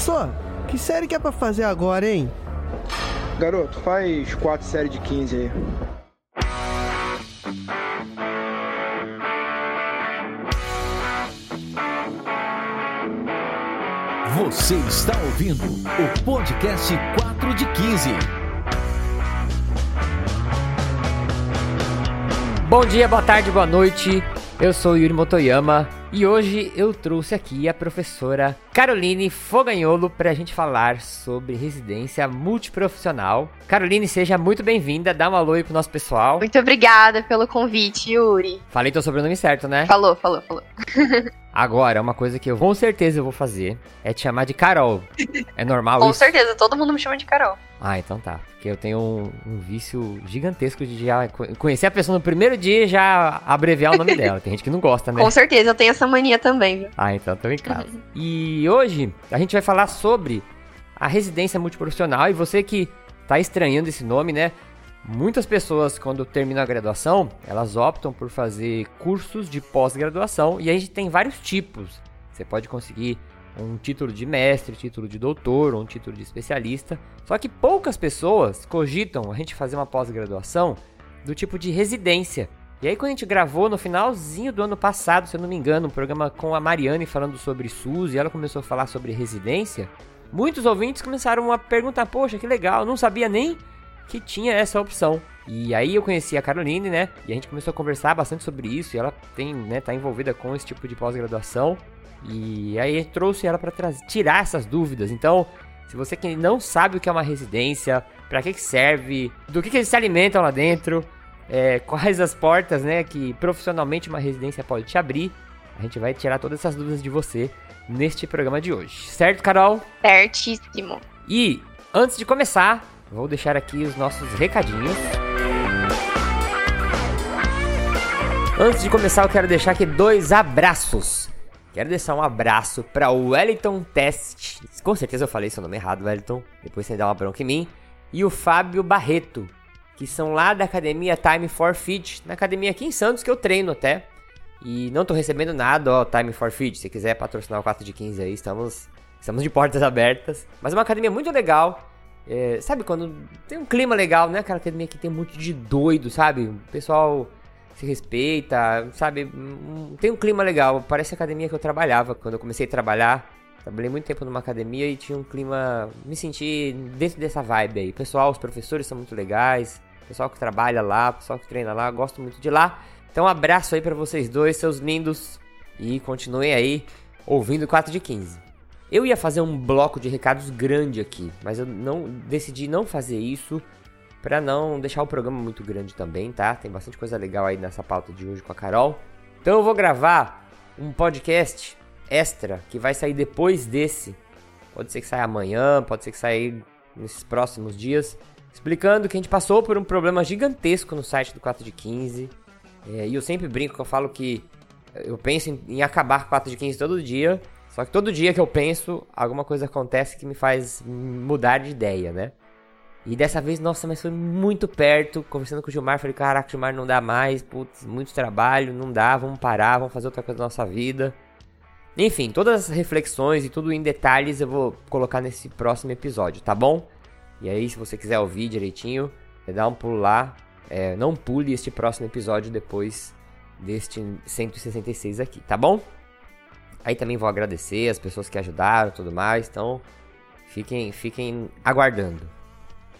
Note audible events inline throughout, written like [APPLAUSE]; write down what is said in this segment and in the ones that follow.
Professor, que série que é pra fazer agora, hein? Garoto, faz quatro séries de 15 aí. Você está ouvindo o podcast 4 de 15. Bom dia, boa tarde, boa noite. Eu sou Yuri Motoyama e hoje eu trouxe aqui a professora Caroline Foganholo para a gente falar sobre residência multiprofissional. Caroline, seja muito bem-vinda, dá um alô aí pro nosso pessoal. Muito obrigada pelo convite, Yuri. Falei teu sobrenome certo, né? Falou, falou, falou. [LAUGHS] Agora, uma coisa que eu com certeza eu vou fazer é te chamar de Carol. É normal Com isso? certeza, todo mundo me chama de Carol. Ah, então tá. Porque eu tenho um, um vício gigantesco de já co- conhecer a pessoa no primeiro dia e já abreviar o nome dela. Tem gente que não gosta, né? Com certeza, eu tenho essa mania também, viu? Ah, então tô em casa. [LAUGHS] E hoje a gente vai falar sobre a residência multiprofissional e você que tá estranhando esse nome, né? Muitas pessoas, quando terminam a graduação, elas optam por fazer cursos de pós-graduação e a gente tem vários tipos. Você pode conseguir um título de mestre, título de doutor ou um título de especialista. Só que poucas pessoas cogitam a gente fazer uma pós-graduação do tipo de residência. E aí, quando a gente gravou no finalzinho do ano passado, se eu não me engano, um programa com a Mariane falando sobre SUS e ela começou a falar sobre residência, muitos ouvintes começaram a perguntar: Poxa, que legal, não sabia nem que tinha essa opção. E aí eu conheci a Caroline, né? E a gente começou a conversar bastante sobre isso. E ela tem, né, tá envolvida com esse tipo de pós-graduação. E aí eu trouxe ela para tirar essas dúvidas. Então, se você que não sabe o que é uma residência, para que, que serve, do que, que eles se alimentam lá dentro, é, [LAUGHS] quais as portas, né, que profissionalmente uma residência pode te abrir, a gente vai tirar todas essas dúvidas de você neste programa de hoje. Certo, Carol? Certíssimo. E antes de começar, vou deixar aqui os nossos recadinhos. Antes de começar, eu quero deixar aqui dois abraços. Quero deixar um abraço para o Wellington Test. Com certeza eu falei seu nome errado, Wellington. Depois você dá uma bronca em mim. E o Fábio Barreto, que são lá da academia Time for Fit, na academia aqui em Santos que eu treino até. E não tô recebendo nada, ó, Time for Fit. Se quiser patrocinar o 4 de 15 aí, estamos, estamos de portas abertas. Mas é uma academia muito legal. É, sabe quando tem um clima legal, né? Aquela academia que tem um monte de doido, sabe? O pessoal se respeita, sabe? Hum, Tem um clima legal. Parece a academia que eu trabalhava quando eu comecei a trabalhar. Trabalhei muito tempo numa academia e tinha um clima. Me senti dentro dessa vibe aí. Pessoal, os professores são muito legais. Pessoal que trabalha lá, pessoal que treina lá, gosto muito de lá. Então, um abraço aí pra vocês dois, seus lindos. E continuem aí ouvindo 4 de 15. Eu ia fazer um bloco de recados grande aqui, mas eu não decidi não fazer isso Pra não deixar o programa muito grande também, tá? Tem bastante coisa legal aí nessa pauta de hoje com a Carol. Então eu vou gravar um podcast extra que vai sair depois desse. Pode ser que saia amanhã, pode ser que saia nesses próximos dias, explicando que a gente passou por um problema gigantesco no site do 4 de 15. É, e eu sempre brinco que eu falo que eu penso em, em acabar com 4 de 15 todo dia. Só que todo dia que eu penso, alguma coisa acontece que me faz mudar de ideia, né? E dessa vez, nossa, mas foi muito perto. Conversando com o Gilmar, falei: caraca, Gilmar, não dá mais. Putz, muito trabalho, não dá, vamos parar, vamos fazer outra coisa da nossa vida. Enfim, todas as reflexões e tudo em detalhes eu vou colocar nesse próximo episódio, tá bom? E aí, se você quiser ouvir direitinho, é dá um pulo lá. É, não pule este próximo episódio depois deste 166 aqui, tá bom? Aí também vou agradecer as pessoas que ajudaram tudo mais, então fiquem, fiquem aguardando.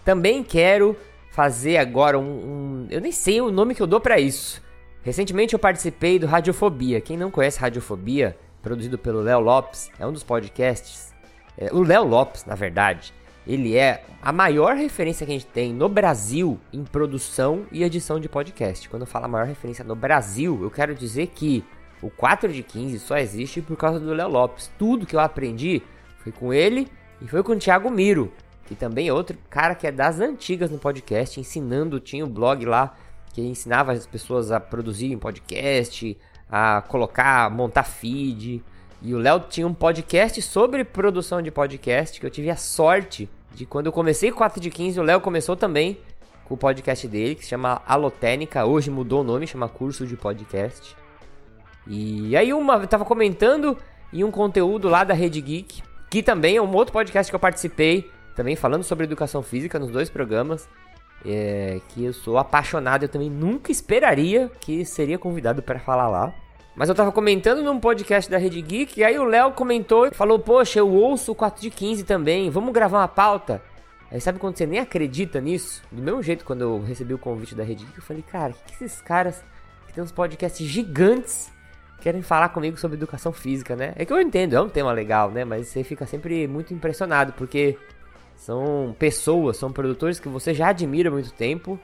Também quero fazer agora um, um- Eu nem sei o nome que eu dou pra isso. Recentemente eu participei do Radiofobia. Quem não conhece Radiofobia, produzido pelo Léo Lopes, é um dos podcasts. é, o Léo Lopes, na verdade, ele é a maior referência que a gente tem no Brasil em produção e edição de podcast. Quando eu falo a maior referência no Brasil, eu quero dizer que o 4 de 15 só existe por causa do Léo Lopes. Tudo que eu aprendi foi com ele e foi com o Thiago Miro, que também é outro cara que é das antigas no podcast, ensinando, tinha um blog lá que ensinava as pessoas a produzirem podcast, a colocar, montar feed. E o Léo tinha um podcast sobre produção de podcast, que eu tive a sorte de quando eu comecei 4 de 15, o Léo começou também com o podcast dele, que se chama Alotênica, hoje mudou o nome, chama Curso de Podcast. E aí uma, tava comentando em um conteúdo lá da Rede Geek que também é um outro podcast que eu participei, também falando sobre educação física nos dois programas. É, que eu sou apaixonado, eu também nunca esperaria que seria convidado para falar lá. Mas eu tava comentando num podcast da Rede Geek, e aí o Léo comentou e falou: Poxa, eu ouço o 4 de 15 também, vamos gravar uma pauta. Aí sabe quando você nem acredita nisso? Do mesmo jeito, quando eu recebi o convite da Rede Geek, eu falei: Cara, que, que esses caras que tem uns podcasts gigantes querem falar comigo sobre educação física, né? É que eu entendo, é um tema legal, né? Mas você fica sempre muito impressionado, porque são pessoas, são produtores que você já admira há muito tempo.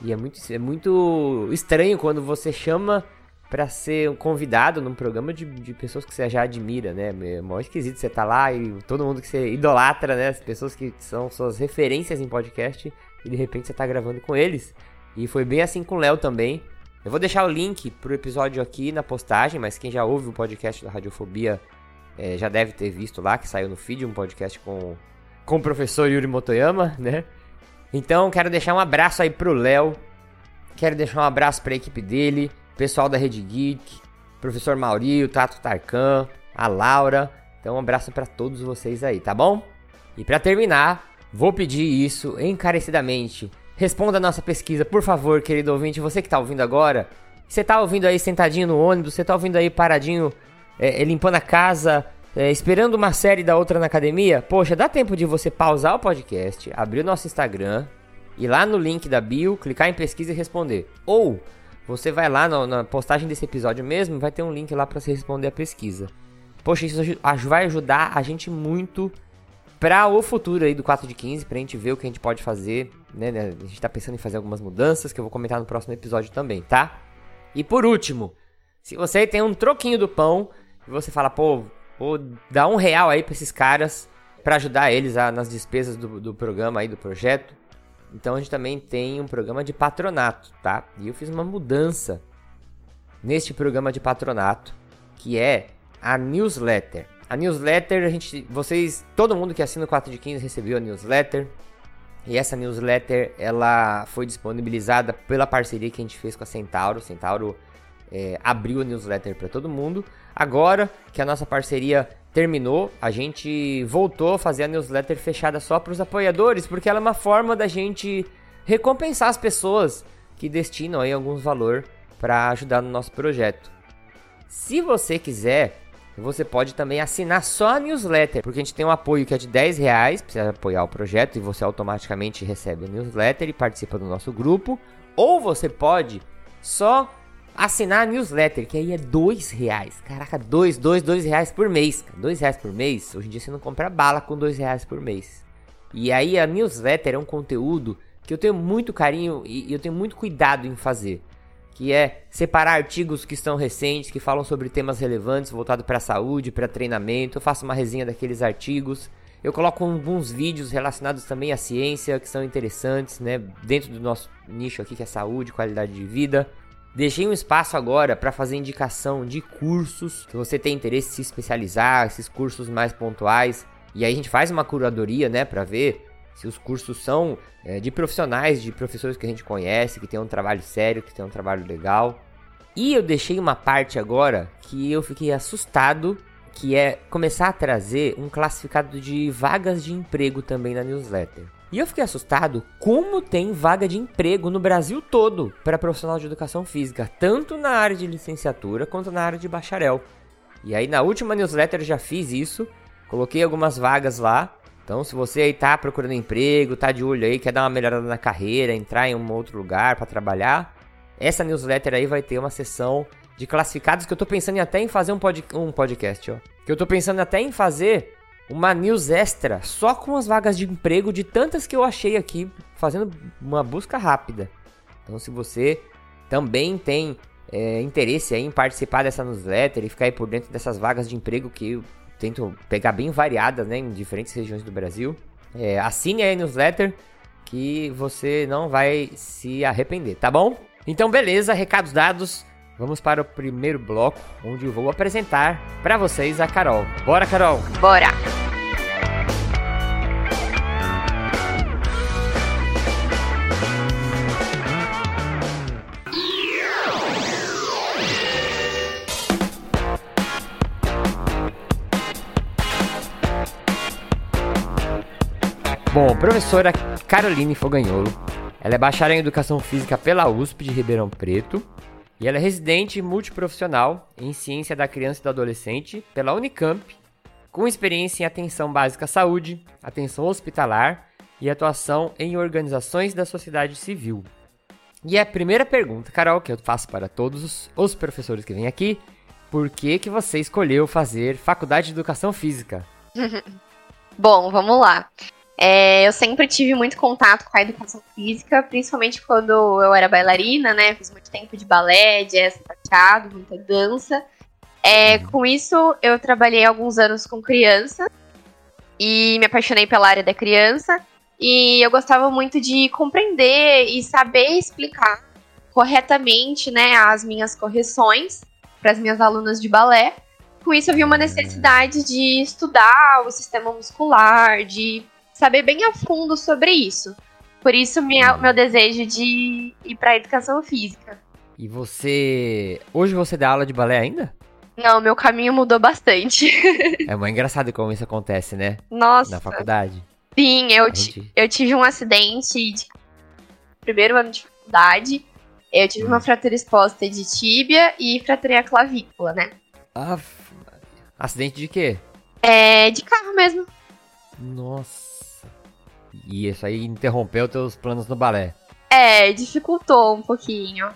E é muito, é muito estranho quando você chama para ser um convidado num programa de, de pessoas que você já admira, né? É mó esquisito você tá lá e todo mundo que você idolatra, né? As pessoas que são suas referências em podcast e de repente você tá gravando com eles. E foi bem assim com o Léo também. Eu vou deixar o link pro episódio aqui na postagem, mas quem já ouve o podcast da Radiofobia é, já deve ter visto lá, que saiu no feed, um podcast com, com o professor Yuri Motoyama, né? Então, quero deixar um abraço aí pro Léo. Quero deixar um abraço pra equipe dele, pessoal da Rede Geek, professor Mauri, o Tato Tarkan, a Laura. Então, um abraço para todos vocês aí, tá bom? E para terminar, vou pedir isso encarecidamente. Responda a nossa pesquisa, por favor, querido ouvinte. Você que tá ouvindo agora, você tá ouvindo aí sentadinho no ônibus, você tá ouvindo aí paradinho, é, limpando a casa, é, esperando uma série da outra na academia? Poxa, dá tempo de você pausar o podcast, abrir o nosso Instagram, ir lá no link da bio, clicar em pesquisa e responder. Ou você vai lá no, na postagem desse episódio mesmo, vai ter um link lá para você responder a pesquisa. Poxa, isso vai ajudar a gente muito para o futuro aí do 4 de 15, pra gente ver o que a gente pode fazer, né, né? A gente tá pensando em fazer algumas mudanças que eu vou comentar no próximo episódio também, tá? E por último, se você tem um troquinho do pão e você fala, pô, vou dar um real aí pra esses caras para ajudar eles a, nas despesas do, do programa aí, do projeto, então a gente também tem um programa de patronato, tá? E eu fiz uma mudança neste programa de patronato, que é a newsletter. A newsletter, a gente, vocês, todo mundo que assina o 4 de 15 recebeu a newsletter. E essa newsletter, ela foi disponibilizada pela parceria que a gente fez com a Centauro. Centauro é, abriu a newsletter para todo mundo. Agora que a nossa parceria terminou, a gente voltou a fazer a newsletter fechada só para os apoiadores, porque ela é uma forma da gente recompensar as pessoas que destinam aí alguns valor para ajudar no nosso projeto. Se você quiser, você pode também assinar só a newsletter, porque a gente tem um apoio que é de 10 reais, precisa apoiar o projeto e você automaticamente recebe a newsletter e participa do nosso grupo. Ou você pode só assinar a newsletter, que aí é dois reais. Caraca, dois, dois, dois reais por mês. Dois reais por mês, hoje em dia você não compra bala com dois reais por mês. E aí a newsletter é um conteúdo que eu tenho muito carinho e eu tenho muito cuidado em fazer. Que é separar artigos que estão recentes, que falam sobre temas relevantes voltados para a saúde, para treinamento. Eu faço uma resenha daqueles artigos. Eu coloco alguns vídeos relacionados também à ciência, que são interessantes, né? Dentro do nosso nicho aqui, que é saúde, qualidade de vida. Deixei um espaço agora para fazer indicação de cursos que você tem interesse em se especializar, esses cursos mais pontuais. E aí a gente faz uma curadoria, né, para ver se os cursos são é, de profissionais, de professores que a gente conhece, que tem um trabalho sério, que tem um trabalho legal. E eu deixei uma parte agora que eu fiquei assustado, que é começar a trazer um classificado de vagas de emprego também na newsletter. E eu fiquei assustado como tem vaga de emprego no Brasil todo para profissional de educação física, tanto na área de licenciatura quanto na área de bacharel. E aí na última newsletter eu já fiz isso, coloquei algumas vagas lá. Então se você aí tá procurando emprego, tá de olho aí, quer dar uma melhorada na carreira, entrar em um outro lugar para trabalhar, essa newsletter aí vai ter uma seção de classificados que eu tô pensando até em fazer um, pod um podcast, ó. Que eu tô pensando até em fazer uma news extra só com as vagas de emprego de tantas que eu achei aqui, fazendo uma busca rápida. Então, se você também tem é, interesse em participar dessa newsletter e ficar aí por dentro dessas vagas de emprego que tento pegar bem variadas né, em diferentes regiões do Brasil, é, assine a newsletter que você não vai se arrepender, tá bom? Então, beleza, recados dados. Vamos para o primeiro bloco, onde eu vou apresentar para vocês a Carol. Bora, Carol! Bora! Bom, professora Caroline Foganholo. Ela é bacharel em Educação Física pela USP de Ribeirão Preto. E ela é residente multiprofissional em Ciência da Criança e do Adolescente pela Unicamp, com experiência em atenção básica à saúde, atenção hospitalar e atuação em organizações da sociedade civil. E a primeira pergunta, Carol, que eu faço para todos os professores que vêm aqui, por que, que você escolheu fazer faculdade de educação física? [LAUGHS] Bom, vamos lá. É, eu sempre tive muito contato com a educação física, principalmente quando eu era bailarina, né? Fiz muito tempo de balé, jazz, prateado, muita dança. É, com isso, eu trabalhei alguns anos com criança e me apaixonei pela área da criança. E eu gostava muito de compreender e saber explicar corretamente né, as minhas correções para as minhas alunas de balé. Com isso, eu vi uma necessidade de estudar o sistema muscular, de saber bem a fundo sobre isso. Por isso, minha, meu desejo de ir para educação física. E você. Hoje você dá aula de balé ainda? Não, meu caminho mudou bastante. [LAUGHS] é muito engraçado como isso acontece, né? Nossa. Na faculdade. Sim, eu, gente... eu tive um acidente de primeiro ano de faculdade. Eu tive hum. uma fratura exposta de tíbia e fraturei a clavícula, né? Ah, acidente de quê? É, de carro mesmo. Nossa. E isso aí interrompeu teus planos no balé? É, dificultou um pouquinho.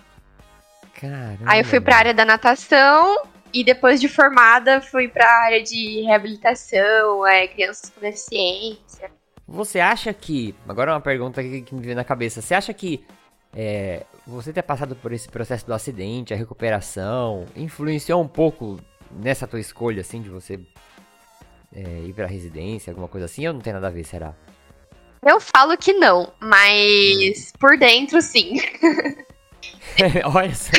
Caramba. Aí eu fui pra área da natação e depois de formada fui pra área de reabilitação, é, crianças com deficiência. Você acha que. Agora é uma pergunta que, que me veio na cabeça. Você acha que é, você ter passado por esse processo do acidente, a recuperação, influenciou um pouco nessa tua escolha, assim, de você é, ir pra residência, alguma coisa assim, ou não tem nada a ver, será? Eu falo que não, mas hum. por dentro, sim. [LAUGHS] Olha só.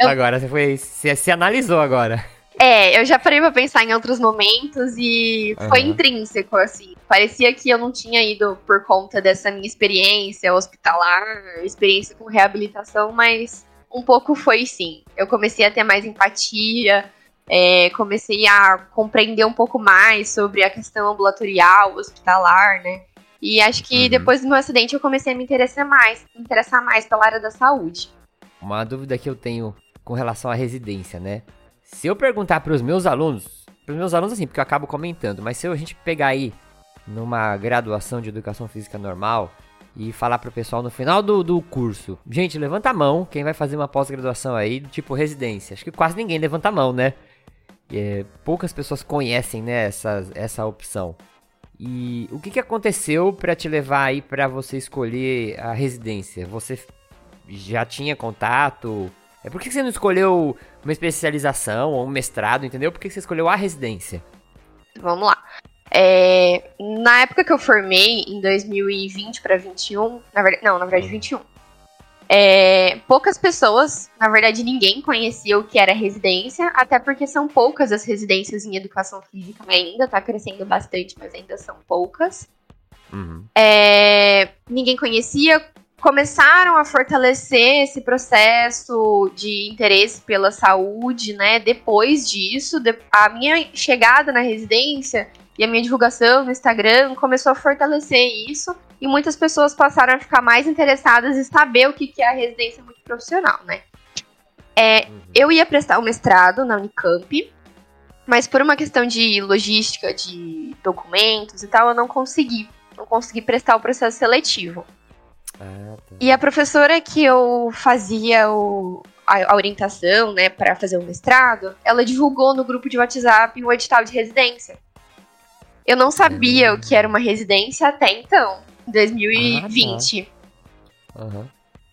Agora você foi. Você se analisou agora. É, eu já parei pra pensar em outros momentos e uhum. foi intrínseco, assim. Parecia que eu não tinha ido por conta dessa minha experiência hospitalar, experiência com reabilitação, mas um pouco foi sim. Eu comecei a ter mais empatia, é, comecei a compreender um pouco mais sobre a questão ambulatorial, hospitalar, né? E acho que uhum. depois do meu acidente eu comecei a me interessar mais, me interessar mais pela área da saúde. Uma dúvida que eu tenho com relação à residência, né? Se eu perguntar para os meus alunos, para os meus alunos assim, porque eu acabo comentando, mas se a gente pegar aí numa graduação de educação física normal e falar pro pessoal no final do, do curso, gente, levanta a mão, quem vai fazer uma pós-graduação aí, tipo residência. Acho que quase ninguém levanta a mão, né? É, poucas pessoas conhecem, né, essa, essa opção. E o que, que aconteceu para te levar aí para você escolher a residência? Você já tinha contato? É por que você não escolheu uma especialização ou um mestrado, entendeu? Por que você escolheu a residência? Vamos lá. É, na época que eu formei, em 2020 para 21, na verdade, não, na verdade 21. É, poucas pessoas, na verdade ninguém conhecia o que era residência, até porque são poucas as residências em educação física ainda, tá crescendo bastante, mas ainda são poucas. Uhum. É, ninguém conhecia, começaram a fortalecer esse processo de interesse pela saúde, né? Depois disso, a minha chegada na residência e a minha divulgação no Instagram começou a fortalecer isso e muitas pessoas passaram a ficar mais interessadas em saber o que é a residência multiprofissional, né? É, uhum. Eu ia prestar o mestrado na Unicamp, mas por uma questão de logística, de documentos e tal, eu não consegui. Não consegui prestar o processo seletivo. Ah, tá. E a professora que eu fazia o, a, a orientação, né, para fazer o mestrado, ela divulgou no grupo de WhatsApp o edital de residência. Eu não sabia uhum. o que era uma residência até então, 2020. Ah, tá. uhum.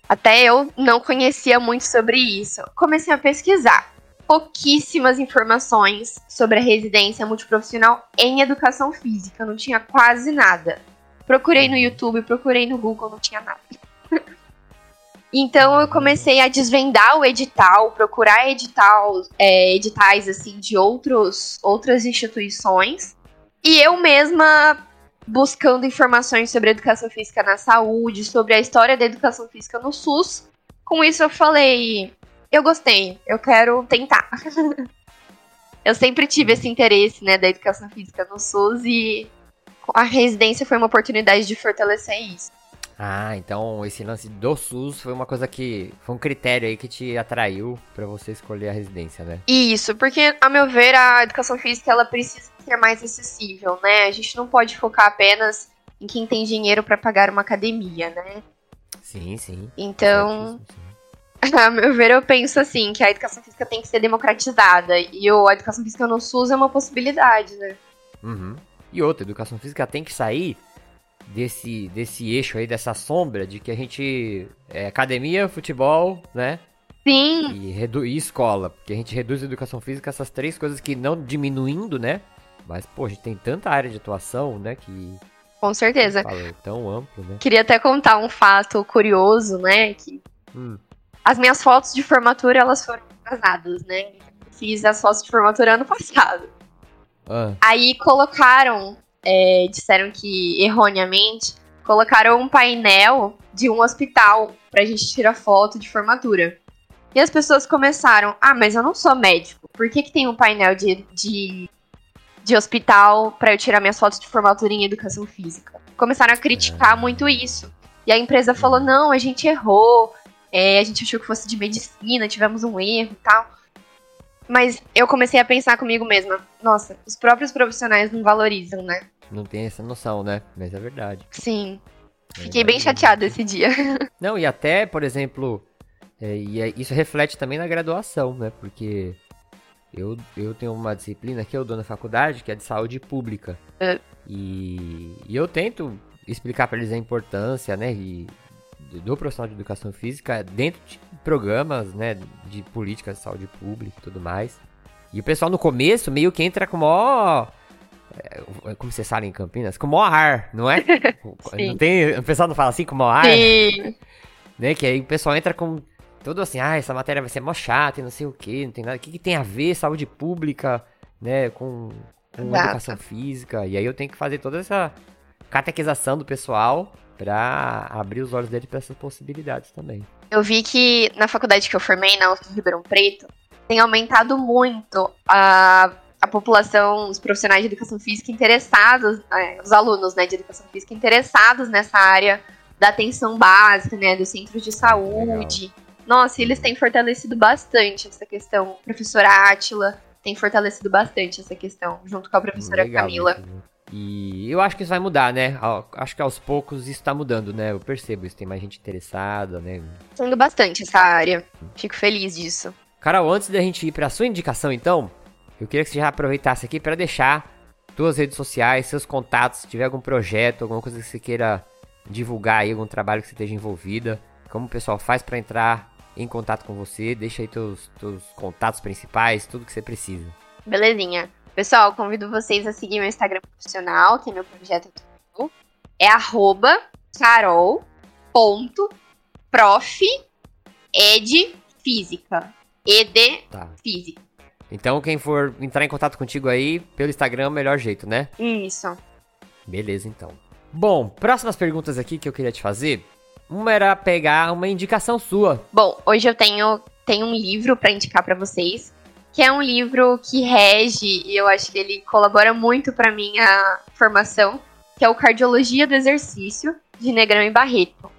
Até eu não conhecia muito sobre isso. Comecei a pesquisar. Pouquíssimas informações sobre a residência multiprofissional em educação física, não tinha quase nada. Procurei no YouTube, procurei no Google, não tinha nada. [LAUGHS] então eu comecei a desvendar o edital, procurar edital, é, editais assim de outros, outras instituições. E eu mesma buscando informações sobre educação física na saúde, sobre a história da educação física no SUS. Com isso eu falei, eu gostei, eu quero tentar. [LAUGHS] eu sempre tive esse interesse, né, da educação física no SUS e a residência foi uma oportunidade de fortalecer isso. Ah, então esse lance do SUS foi uma coisa que. Foi um critério aí que te atraiu pra você escolher a residência, né? Isso, porque, a meu ver, a educação física ela precisa ser mais acessível, né? A gente não pode focar apenas em quem tem dinheiro pra pagar uma academia, né? Sim, sim. Então, [LAUGHS] a meu ver, eu penso assim, que a educação física tem que ser democratizada. E a educação física no SUS é uma possibilidade, né? Uhum. E outra, educação física tem que sair desse, desse eixo aí, dessa sombra de que a gente. É academia, futebol, né? Sim, E, redu e escola. Porque a gente reduz a educação física essas três coisas que não diminuindo, né? Mas, pô, a gente tem tanta área de atuação, né? Que com certeza. fala, é tão amplo, né? Queria até contar um fato curioso, né? Que Hum. as minhas fotos de formatura, elas foram atrasadas, né? Fiz as fotos de formatura ano passado. Ah, Aí colocaram, é, disseram que erroneamente, colocaram um painel de um hospital pra gente tirar foto de formatura. E as pessoas começaram, ah, mas eu não sou médico, por que, que tem um painel de, de, de hospital pra eu tirar minhas fotos de formatura em educação física? Começaram a criticar muito isso. E a empresa falou, não, a gente errou, é, a gente achou que fosse de medicina, tivemos um erro e tal. Mas eu comecei a pensar comigo mesma, nossa, os próprios profissionais não valorizam, né? não tem essa noção, né? Mas é verdade. Sim. É Fiquei bem verdade. chateada esse dia. [LAUGHS] Não, e até, por exemplo, é, e é- isso reflete também na graduação, né? Porque eu, eu tenho uma disciplina que eu dou na faculdade, que é de saúde pública. É. E, e eu tento explicar para eles a importância, né? E, do profissional de educação física dentro de programas, né? De políticas de saúde pública e tudo mais. E o pessoal no começo meio que entra com o maior. é, Como vocês falam em Campinas? Com o maior ar, não é? [LAUGHS] Não tem, o pessoal não fala assim com o maior ar? Sim. né? Que aí o pessoal entra com tudo assim, ah, essa matéria vai ser mó chata e não sei o que, não tem nada. O que, que tem a ver saúde pública, né, com, com Exato. educação física? E aí eu tenho que fazer toda essa catequização do pessoal pra abrir os olhos dele pra essas possibilidades também. Eu vi que na faculdade que eu formei, na UFRJ Ribeirão Preto, tem aumentado muito a, a população, os profissionais de educação física interessados, é, os alunos né, de educação física interessados nessa área da atenção básica, né, dos centros de saúde. Nossa, eles têm fortalecido bastante essa questão. Professora Átila tem fortalecido bastante essa questão, junto com a professora Legal Camila. né? E eu acho que isso vai mudar, né? Acho que aos poucos isso tá mudando, né? Eu percebo isso, tem mais gente interessada, né? Sendo bastante essa área. Fico feliz disso. Carol, antes da gente ir pra sua indicação, então, eu queria que você já aproveitasse aqui pra deixar suas redes sociais, seus contatos, se tiver algum projeto, alguma coisa que você queira divulgar aí, algum trabalho que você esteja envolvida, como o pessoal faz pra entrar em contato com você, deixa aí teus, teus contatos principais, tudo que você precisa. Belezinha. Pessoal, convido vocês a seguir meu Instagram profissional, que é meu projeto atual. É arroba carol.prof.ed.física. Ed Tá. física. Então, quem for entrar em contato contigo aí, pelo Instagram é o melhor jeito, né? Isso. Beleza, então. Bom, próximas perguntas aqui que eu queria te fazer. Uma era pegar uma indicação sua. Bom, hoje eu tenho, tenho um livro pra indicar pra vocês, que é um livro que rege e eu acho que ele colabora muito pra minha formação, que é o Cardiologia do Exercício de Negrão e Barreto.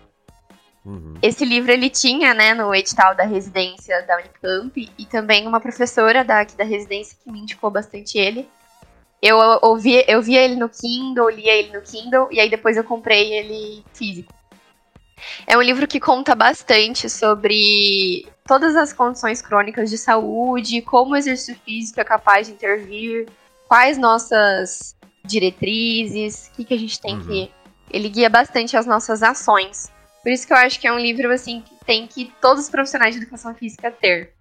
Uhum. Esse livro ele tinha, né, no edital da residência da Unicamp e também uma professora daqui da residência que me indicou bastante ele. Eu ouvi, eu via ele no Kindle, lia ele no Kindle e aí depois eu comprei ele físico. É um livro que conta bastante sobre todas as condições crônicas de saúde, como o exercício físico é capaz de intervir, quais nossas diretrizes, o que, que a gente tem Uhum. que. Ele guia bastante as nossas ações. Por isso que eu acho que é um livro assim que tem que todos os profissionais de educação física ter.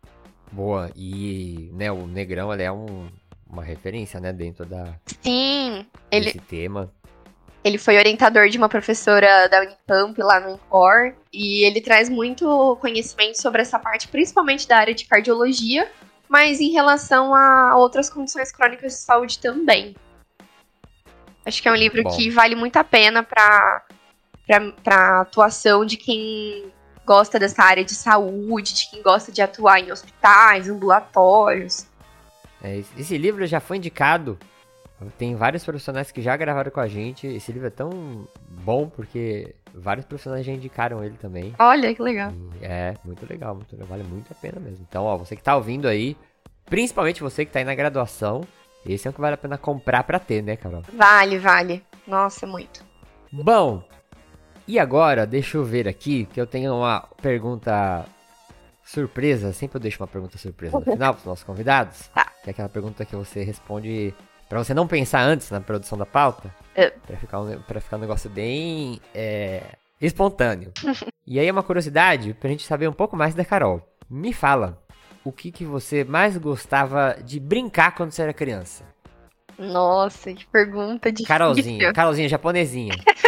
Boa, e né, o Negrão ele é um, uma referência, né, dentro da, Sim, ele, tema. Ele foi orientador de uma professora da Unicamp lá no Incor e ele traz muito conhecimento sobre essa parte, principalmente da área de cardiologia, mas em relação a outras condições crônicas de saúde também. Acho que é um livro Bom. que vale muito a pena para para atuação de quem gosta dessa área de saúde, de quem gosta de atuar em hospitais, ambulatórios. É, esse- esse livro já foi indicado Tem vários profissionais que já gravaram com a gente. Esse livro é tão bom porque vários profissionais já indicaram ele também. Olha, que legal. E é, muito legal, muito legal, vale muito a pena mesmo. Então, ó, você que tá ouvindo aí, principalmente você que tá aí na graduação, esse é o que vale a pena comprar pra ter, né, Carol? Vale, vale. Nossa, muito. Bom, e agora, deixa eu ver aqui, que eu tenho uma pergunta surpresa. Sempre eu deixo uma pergunta surpresa no [LAUGHS] final pros nossos convidados. Tá. Que é aquela pergunta que você responde pra você não pensar antes na produção da pauta. É. Pra, ficar um, pra ficar um negócio bem é, espontâneo. [LAUGHS] e aí é uma curiosidade pra gente saber um pouco mais da Carol. Me fala, o que, que você mais gostava de brincar quando você era criança? Nossa, que pergunta difícil. Carolzinha, Carolzinha, japonesinha. [LAUGHS]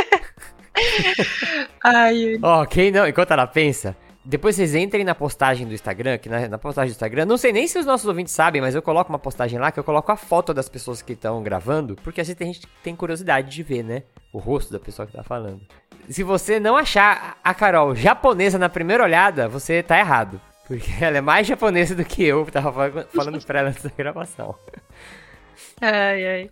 [LAUGHS] Ai, Ó, quem não, enquanto ela pensa, depois vocês entrem na postagem do Instagram, que na, na postagem do Instagram, não sei nem se os nossos ouvintes sabem, mas eu coloco uma postagem lá que eu coloco a foto das pessoas que estão gravando, porque vezes tem gente que tem curiosidade de ver, né? O rosto da pessoa que tá falando. Se você não achar a Carol japonesa na primeira olhada, você tá errado. Porque [LAUGHS] ela é mais japonesa do que eu, tava fal- falando pra ela antes da gravação. ai, ai.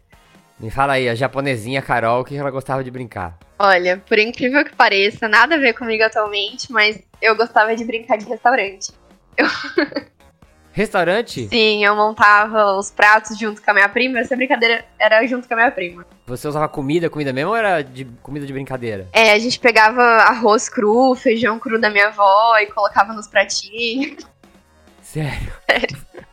Me fala aí, a japonesinha Carol, o que ela gostava de brincar? Olha, por incrível que pareça, nada a ver comigo atualmente, mas eu gostava de brincar de restaurante. [LAUGHS] Restaurante? Sim, eu montava os pratos junto com a minha prima, essa brincadeira era junto com a minha prima. Você usava comida, comida mesmo ou era de comida de brincadeira? É, a gente pegava arroz cru, feijão cru da minha avó e colocava nos pratinhos. Sério? [LAUGHS]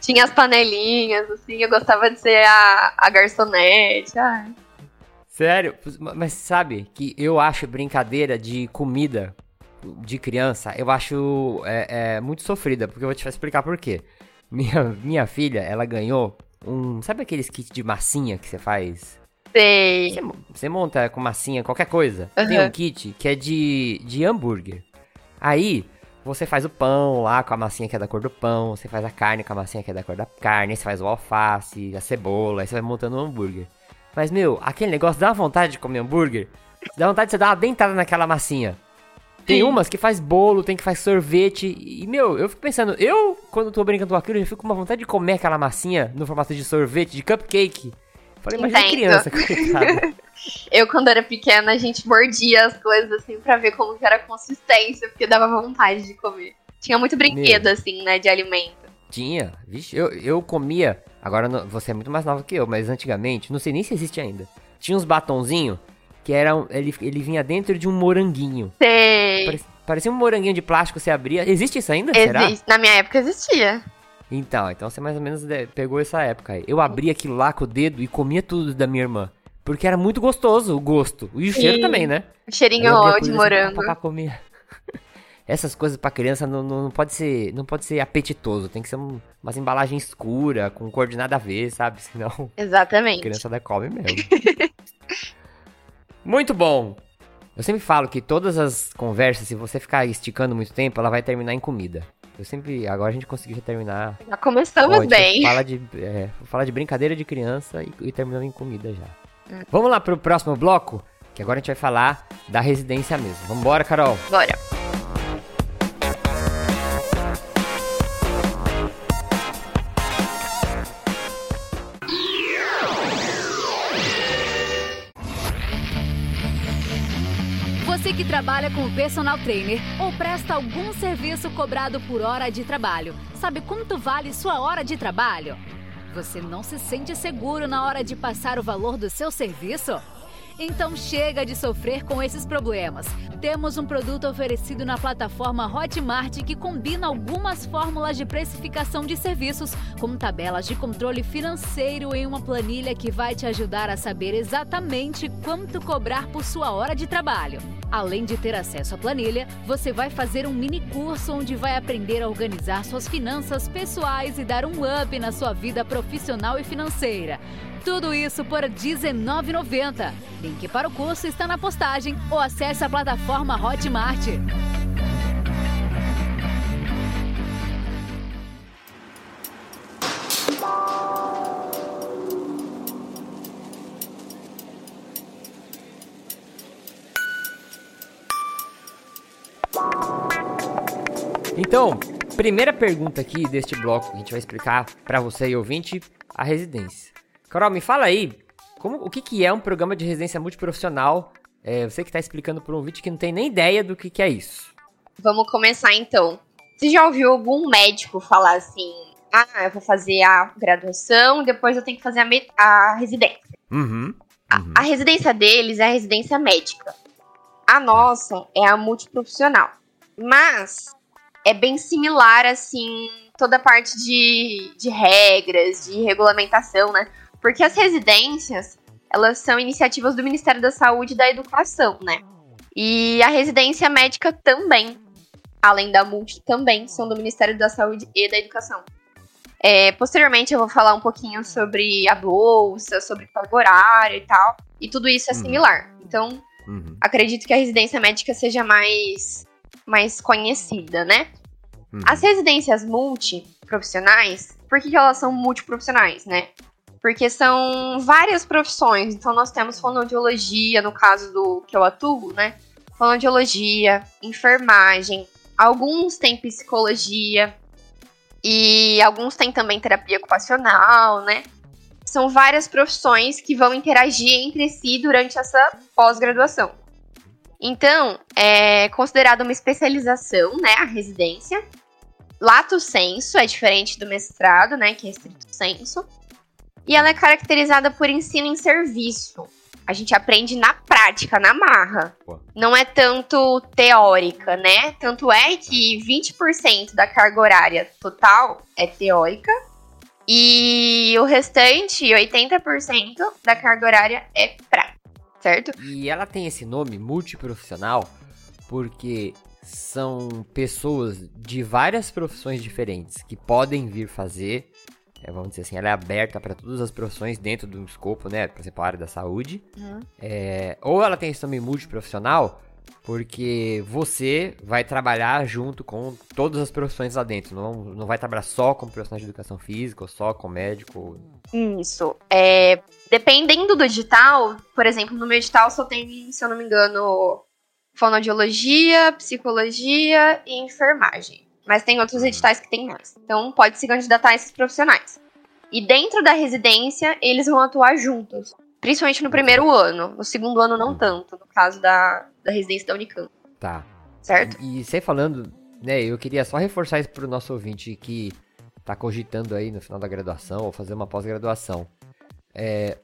Tinha as panelinhas, assim, eu gostava de ser a, a garçonete. Ai. Sério? Mas sabe que eu acho brincadeira de comida de criança, eu acho é, é, muito sofrida, porque eu vou te explicar por quê. Minha, minha filha, ela ganhou um. Sabe aqueles kits de massinha que você faz? Sei. Você, você monta com massinha qualquer coisa. Aham. Tem um kit que é de, de hambúrguer. Aí, você faz o pão lá com a massinha que é da cor do pão, você faz a carne com a massinha que é da cor da carne, você faz o alface, a cebola, aí você vai montando um hambúrguer. Mas, meu, aquele negócio dá vontade de comer hambúrguer, dá vontade de você dar uma dentada naquela massinha. Tem Sim. umas que faz bolo, tem que faz sorvete. E, meu, eu fico pensando, eu, quando tô brincando com aquilo, eu fico com uma vontade de comer aquela massinha no formato de sorvete, de cupcake. Falei, imagina Entendo. criança, coitada. [LAUGHS] Eu, quando era pequena, a gente mordia as coisas assim pra ver como que era a consistência, porque dava vontade de comer. Tinha muito brinquedo, assim, né, de alimento. Tinha, vixe, eu, eu comia. Agora você é muito mais nova que eu, mas antigamente, não sei nem se existe ainda. Tinha uns batonzinhos que eram. Ele, ele vinha dentro de um moranguinho. Sei. Parecia, parecia um moranguinho de plástico, você abria. Existe isso ainda? Será? Existe. Na minha época existia. Então, então você mais ou menos de- pegou essa época aí. Eu abria aquilo lá com o dedo e comia tudo da minha irmã. Porque era muito gostoso o gosto. E o cheiro Sim. também, né? O cheirinho de morango. pá, pá, comer. [LAUGHS] Essas coisas pra criança não, não, pode ser não pode ser apetitoso. Tem que ser um, umas embalagens escura, com cor de nada a ver, sabe? [LAUGHS] Senão a Exatamente. criança da come mesmo. [LAUGHS] muito bom. Eu sempre falo que todas as conversas, se você ficar esticando muito tempo, ela vai terminar em comida. Eu sempre. Agora a gente conseguiu já terminar. Já começamos gente bem. Fala de, é, fala de brincadeira de criança e, e terminando em comida já. Hum. Vamos lá pro próximo bloco, que agora a gente vai falar da residência mesmo. Vambora, Carol. Bora. Que trabalha com personal trainer ou presta algum serviço cobrado por hora de trabalho, sabe quanto vale sua hora de trabalho? Você não se sente seguro na hora de passar o valor do seu serviço? Então chega de sofrer com esses problemas. Temos um produto oferecido na plataforma Hotmart que combina algumas fórmulas de precificação de serviços com tabelas de controle financeiro em uma planilha que vai te ajudar a saber exatamente quanto cobrar por sua hora de trabalho. Além de ter acesso à planilha, você vai fazer um mini curso onde vai aprender a organizar suas finanças pessoais e dar um up na sua vida profissional e financeira. Tudo isso por R$19,90. Link para o curso está na postagem ou acesse a plataforma Hotmart. Então, primeira pergunta aqui deste bloco, a gente vai explicar pra você e ouvinte a residência. Carol, me fala aí, como, o que, que é um programa de residência multiprofissional? É, você que está explicando para um ouvinte que não tem nem ideia do que, que é isso. Vamos começar então. Você já ouviu algum médico falar assim: ah, eu vou fazer a graduação, depois eu tenho que fazer a, a residência? Uhum. A, a residência deles é a residência médica. A nossa é a multiprofissional. Mas é bem similar, assim, toda a parte de, de regras, de regulamentação, né? Porque as residências, elas são iniciativas do Ministério da Saúde e da Educação, né? E a residência médica também, além da multi, também são do Ministério da Saúde e da Educação. É, posteriormente eu vou falar um pouquinho sobre a bolsa, sobre carga horária e tal. E tudo isso é similar. Então, Uhum. acredito que a residência médica seja mais, mais conhecida, né? Uhum. As residências multiprofissionais, por que, que elas são multiprofissionais, né? Porque são várias profissões. Então, nós temos fonoaudiologia, no caso do que eu atuo, né? Fonoaudiologia, enfermagem, alguns têm psicologia e alguns têm também terapia ocupacional, né? São várias profissões que vão interagir entre si durante essa pós-graduação. Então, é considerada uma especialização, né, a residência. Lato senso é diferente do mestrado, né, que é estrito senso. E ela é caracterizada por ensino em serviço. A gente aprende na prática, na marra. Pô. Não é tanto teórica, né? Tanto é que 20% da carga horária total é teórica e o restante, 80% da carga horária é prática, certo? E ela tem esse nome multiprofissional porque são pessoas de várias profissões diferentes que podem vir fazer. É, vamos dizer assim, ela é aberta para todas as profissões dentro do escopo, né? Por exemplo, a área da saúde. É, ou ela tem esse nome multiprofissional porque você vai trabalhar junto com todas as profissões lá dentro. Não, não vai trabalhar só com profissional de educação física, ou só com médico. Isso. É, dependendo do edital, por exemplo, no meu edital só tem, se eu não me engano, fonoaudiologia, psicologia e enfermagem. Mas tem outros editais que tem mais. Então pode se candidatar a esses profissionais. E dentro da residência, eles vão atuar juntos. Principalmente no primeiro ano. No segundo ano, não tanto. No caso da, da residência da Unicamp. Tá. Certo? E, e você falando, né, eu queria só reforçar isso pro nosso ouvinte que tá cogitando aí no final da graduação ou fazer uma pós-graduação. É,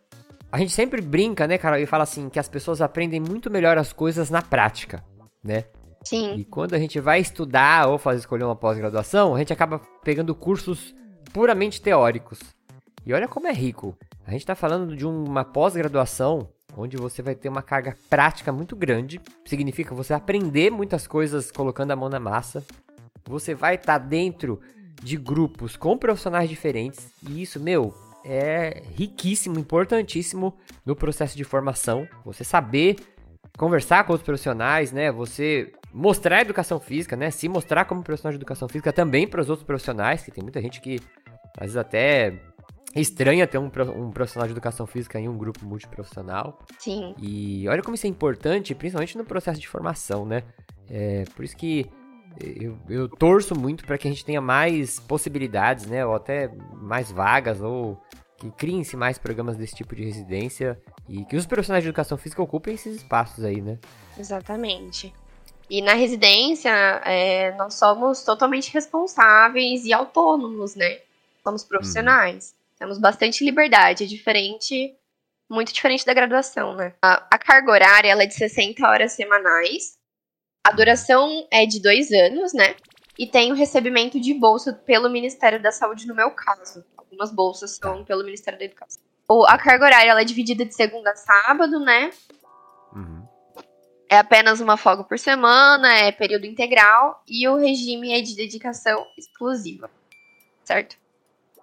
a gente sempre brinca, né, cara, e fala assim que as pessoas aprendem muito melhor as coisas na prática, né? Sim. E quando a gente vai estudar ou fazer escolher uma pós-graduação, a gente acaba pegando cursos puramente teóricos. E olha como é rico. A gente tá falando de uma pós-graduação onde você vai ter uma carga prática muito grande. Significa você aprender muitas coisas colocando a mão na massa. Você vai estar dentro de grupos com profissionais diferentes. E isso, meu, é riquíssimo, importantíssimo no processo de formação. Você saber conversar com os profissionais, né? Você mostrar a educação física, né? Se mostrar como profissional de educação física também para os outros profissionais, que tem muita gente que às vezes até estranha ter um, um profissional de educação física em um grupo multiprofissional. Sim. E olha como isso é importante, principalmente no processo de formação, né? É, por isso que eu, eu torço muito para que a gente tenha mais possibilidades, né? Ou até mais vagas, ou que criem-se mais programas desse tipo de residência e que os profissionais de educação física ocupem esses espaços aí, né? Exatamente. E na residência, é, nós somos totalmente responsáveis e autônomos, né? Somos profissionais. Temos bastante liberdade, é diferente, muito diferente da graduação, né? A, a carga horária ela é de 60 horas semanais. A duração é de dois anos, né? E tem o recebimento de bolsa pelo Ministério da Saúde, no meu caso. Algumas bolsas são pelo Ministério da Educação. O- a carga horária ela é dividida de segunda a sábado, né? Uhum. É apenas uma folga por semana, é período integral e o regime é de dedicação exclusiva, certo?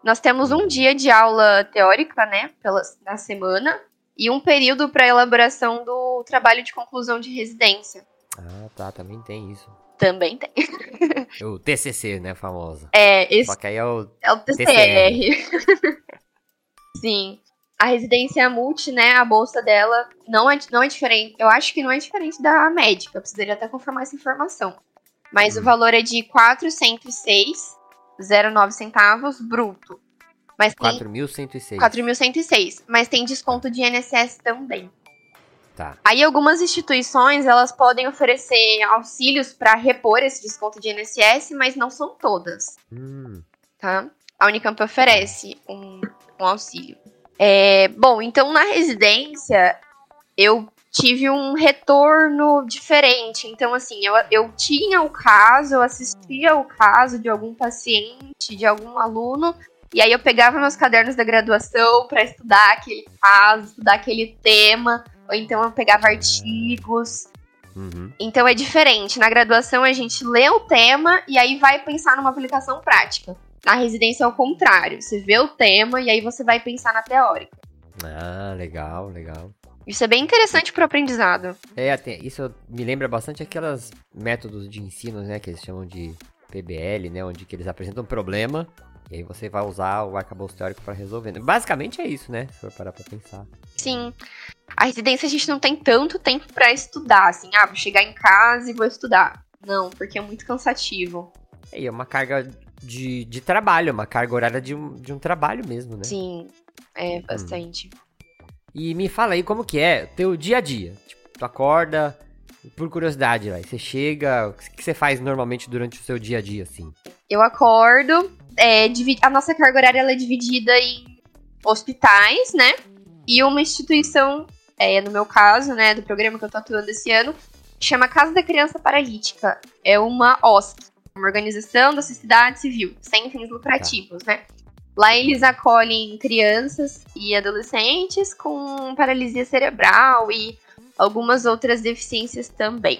Nós temos um dia de aula teórica, né, pela, na semana e um período para elaboração do trabalho de conclusão de residência. Ah, tá, também tem isso. Também tem. [LAUGHS] O TCC, né, famosa. É, esse Só que aí é o... é o TCR. [LAUGHS] Sim. A residência multi, né, a bolsa dela não é, não é diferente. Eu acho que não é diferente da médica. Eu precisaria até confirmar essa informação. Mas o valor é de 406,09 centavos bruto. Mas tem 4.106. 4.106, mas tem desconto de INSS também. Tá. Aí algumas instituições, elas podem oferecer auxílios para repor esse desconto de INSS, mas não são todas, Hum, tá? A Unicamp oferece um, um auxílio. É, bom, então na residência eu tive um retorno diferente. Então, assim, eu, eu tinha o caso, eu assistia o caso de algum paciente, de algum aluno, e aí eu pegava meus cadernos da graduação para estudar aquele caso, estudar aquele tema, ou então eu pegava artigos. uhum. Então é diferente. Na graduação a gente lê o tema e aí vai pensar numa aplicação prática. Na residência é o contrário. Você vê o tema e aí você vai pensar na teórica. Ah, legal, legal. Isso é bem interessante pro aprendizado. É, isso me lembra bastante aquelas métodos de ensino, né, que eles chamam de PBL, né, onde que eles apresentam um problema e aí você vai usar o arcabouço teórico para resolver. né? Basicamente é isso, né, se for parar pra pensar. Sim. A residência a gente não tem tanto tempo pra estudar, assim, ah, vou chegar em casa e vou estudar. Não, porque é muito cansativo. E é uma carga de, de trabalho, é uma carga horária de um, de um trabalho mesmo, né? Sim, é bastante. E me fala aí como que é teu dia a dia. Tipo, tu acorda, por curiosidade, lá, e você chega, o que você faz normalmente durante o seu dia a dia, assim? Eu acordo, é, a nossa carga horária ela é dividida em hospitais, né? E uma instituição, é, no meu caso, né, do programa que eu tô atuando esse ano, chama Casa da Criança Paralítica. É uma OSC, uma organização da sociedade civil, sem fins lucrativos, né? Lá eles acolhem crianças e adolescentes com paralisia cerebral e algumas outras deficiências também.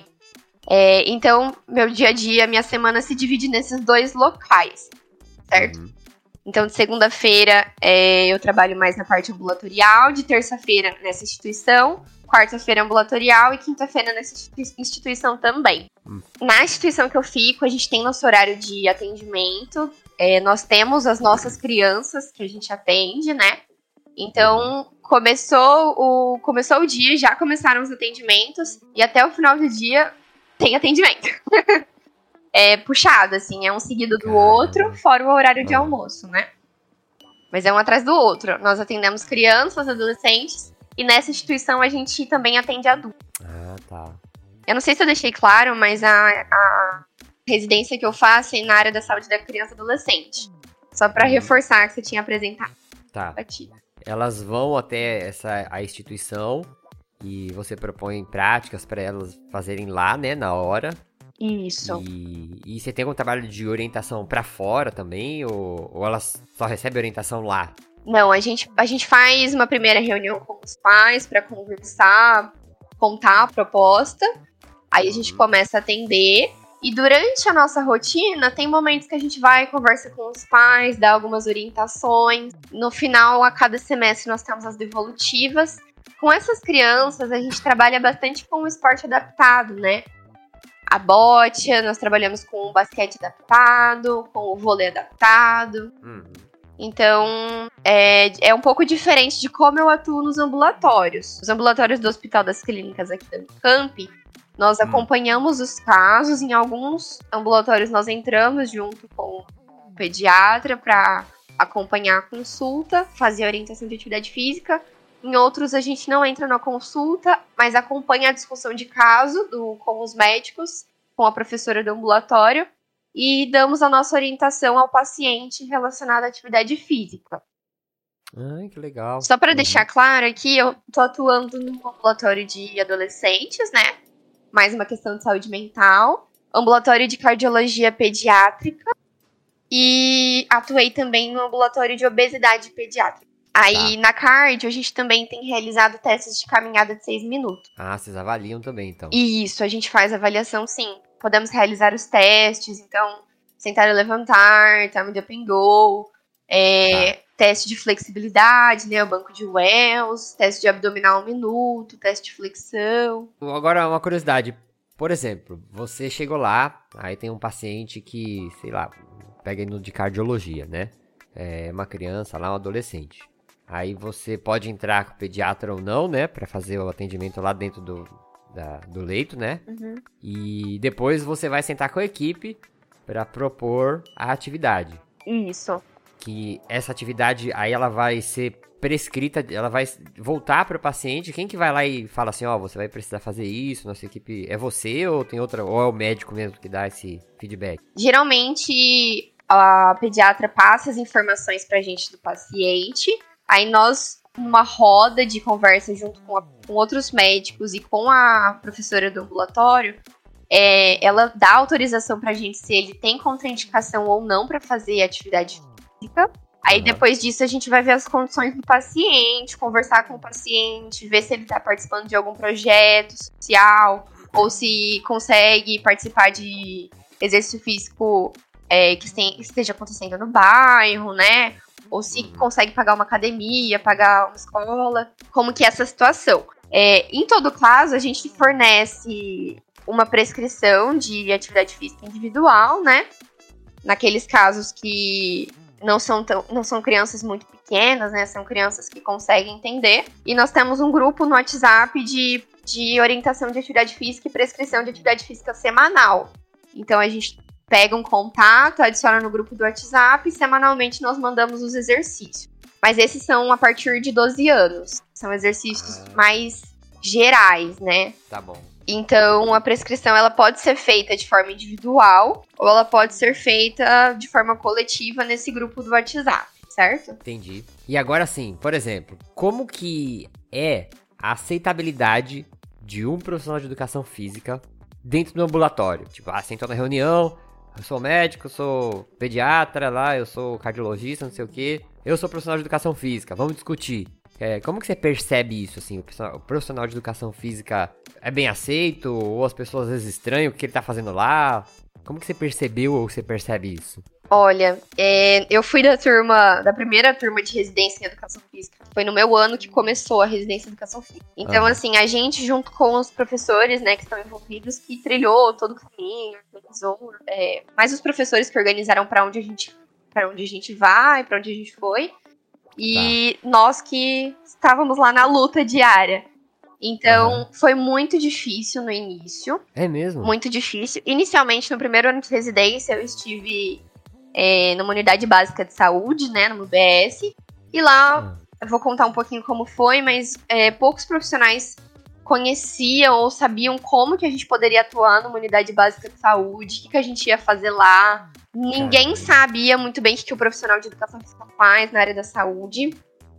É, então, meu dia a dia, minha semana se divide nesses dois locais, certo? Uhum. Então, de segunda-feira é, eu trabalho mais na parte ambulatorial, de terça-feira nessa instituição, quarta-feira ambulatorial e quinta-feira nessa institui- instituição também. Hum. Na instituição que eu fico, a gente tem nosso horário de atendimento, é, nós temos as nossas crianças que a gente atende, né? Então, começou o, começou o dia, já começaram os atendimentos, e até o final do dia tem atendimento. [LAUGHS] é puxado, assim, é um seguido do outro, fora o horário de Ah. almoço, né? Mas é um atrás do outro. Nós atendemos crianças, adolescentes, e nessa instituição a gente também atende adultos. Ah, tá. Eu não sei se eu deixei claro, mas a, a residência que eu faço é na área da saúde da criança e adolescente. Só pra Uhum. reforçar que você tinha apresentado Tá. Elas vão até essa a instituição e você propõe práticas para elas fazerem lá, né, na hora. Isso. E, e você tem algum trabalho de orientação pra fora também? Ou, ou elas só recebem orientação lá? Não, a gente, a gente faz uma primeira reunião com os pais pra conversar, contar a proposta. Aí a gente começa a atender. E durante a nossa rotina, tem momentos que a gente vai, conversa com os pais, dá algumas orientações. No final, a cada semestre, nós temos as devolutivas. Com essas crianças, a gente trabalha bastante com o esporte adaptado, né? A bote, nós trabalhamos com o basquete adaptado, com o vôlei adaptado. Uhum. Então, é, é um pouco diferente de como eu atuo nos ambulatórios. Os ambulatórios do Hospital das Clínicas aqui da Unicamp, nós Hum. acompanhamos os casos. Em alguns ambulatórios, nós entramos junto com o pediatra para acompanhar a consulta, fazer orientação de atividade física. Em outros, a gente não entra na consulta, mas acompanha a discussão de caso do, com os médicos, com a professora do ambulatório e damos a nossa orientação ao paciente relacionada à atividade física. Ai, que legal. Só para Uhum. deixar claro aqui, eu tô atuando no ambulatório de adolescentes, né? Mais uma questão de saúde mental, ambulatório de cardiologia pediátrica e atuei também no ambulatório de obesidade pediátrica. Aí na cardio a gente também tem realizado testes de caminhada de seis minutos. Ah, vocês avaliam também, então. Isso, a gente faz avaliação sim. Podemos realizar os testes, então, sentar e levantar, time de up and go, é, teste de flexibilidade, né, o banco de Wells, teste de abdominal um minuto, teste de flexão. Agora, uma curiosidade. Por exemplo, você chegou lá, aí tem um paciente que, sei lá, pega indo de cardiologia, né? É uma criança lá, um adolescente. Aí você pode entrar com o pediatra ou não, né? Pra fazer o atendimento lá dentro do, da- do leito, né? E depois você vai sentar com a equipe pra propor a atividade. Isso. que essa atividade aí ela vai ser prescrita, ela vai voltar para o paciente. Quem que vai lá e fala assim, ó, oh, você vai precisar fazer isso, nossa equipe é você ou tem outra, ou é o médico mesmo que dá esse feedback? Geralmente a pediatra passa as informações pra gente do paciente, aí nós numa roda de conversa junto com, a, com outros médicos e com a professora do ambulatório, é, ela dá autorização pra gente se ele tem contraindicação ou não para fazer atividade física. Aí depois disso a gente vai ver as condições do paciente, conversar com o paciente, ver se ele está participando de algum projeto social ou se consegue participar de exercício físico é, que esteja acontecendo no bairro, né? Ou se uhum. consegue pagar uma academia, pagar uma escola, como que é essa situação. É, em todo caso, a gente fornece uma prescrição de atividade física individual, né? Naqueles casos que não são, tão, não são crianças muito pequenas, né? São crianças que conseguem entender. E nós temos um grupo no WhatsApp de, de orientação de atividade física e prescrição de atividade física semanal. Então a gente pega um contato, adiciona no grupo do WhatsApp e semanalmente nós mandamos os exercícios. Mas esses são a partir de 12 anos. São exercícios ah. mais gerais, né? Tá bom. Então, a prescrição ela pode ser feita de forma individual ou ela pode ser feita de forma coletiva nesse grupo do WhatsApp, certo? Entendi. E agora sim, por exemplo, como que é a aceitabilidade de um profissional de educação física dentro do ambulatório? Tipo, ah, sentou na reunião, eu sou médico, eu sou pediatra lá, eu sou cardiologista, não sei o quê. Eu sou profissional de educação física, vamos discutir. É, como que você percebe isso, assim? O profissional de educação física é bem aceito? Ou as pessoas às vezes estranham o que ele tá fazendo lá? Como que você percebeu ou você percebe isso? Olha, é, eu fui da turma, da primeira turma de residência em educação física. Foi no meu ano que começou a residência em educação física. Então, ah. assim, a gente, junto com os professores, né, que estão envolvidos, que trilhou todo o caminho, organizou, é, mais os professores que organizaram para onde a gente para onde a gente vai, para onde a gente foi. E tá. nós que estávamos lá na luta diária. Então, uhum. foi muito difícil no início. É mesmo? Muito difícil. Inicialmente, no primeiro ano de residência, eu estive é, numa unidade básica de saúde, né, no UBS. E lá, uhum. eu vou contar um pouquinho como foi, mas é, poucos profissionais conheciam ou sabiam como que a gente poderia atuar numa unidade básica de saúde, o que, que a gente ia fazer lá. Ninguém sabia muito bem o que, que o profissional de educação física faz na área da saúde.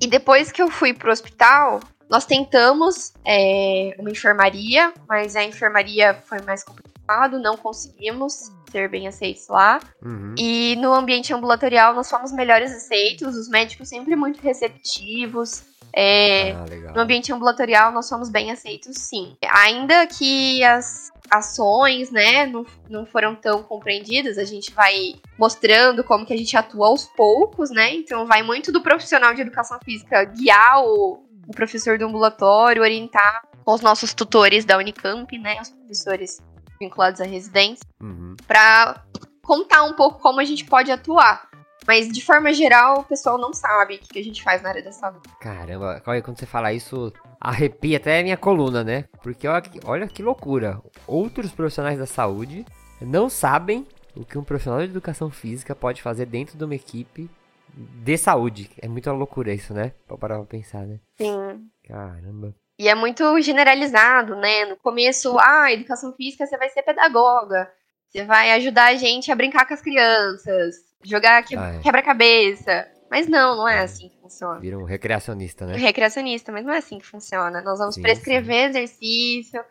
E depois que eu fui pro hospital, nós tentamos é, uma enfermaria, mas a enfermaria foi mais complicado, não conseguimos ser bem aceitos lá. Uhum. E no ambiente ambulatorial nós fomos melhores aceitos, os médicos sempre muito receptivos. É, ah, no ambiente ambulatorial nós somos bem aceitos, sim. Ainda que as ações, né, não, não foram tão compreendidas, a gente vai mostrando como que a gente atua aos poucos, né? Então vai muito do profissional de educação física guiar o, o professor do ambulatório, orientar com os nossos tutores da Unicamp, né, os professores vinculados à residência, uhum. para contar um pouco como a gente pode atuar. Mas, de forma geral, o pessoal não sabe o que a gente faz na área da saúde. Caramba, quando você fala isso, arrepia até a minha coluna, né? Porque olha que, olha que loucura. Outros profissionais da saúde não sabem o que um profissional de educação física pode fazer dentro de uma equipe de saúde. É muita loucura isso, né? Pra parar pra pensar, né? Sim. Caramba. E é muito generalizado, né? No começo, ah, educação física, você vai ser pedagoga. Você vai ajudar a gente a brincar com as crianças jogar que, ah, é. quebra-cabeça. Mas não, não é assim que funciona. Vira um recreacionista, né? Recreacionista, mas não é assim que funciona. Nós vamos sim, prescrever sim. exercício,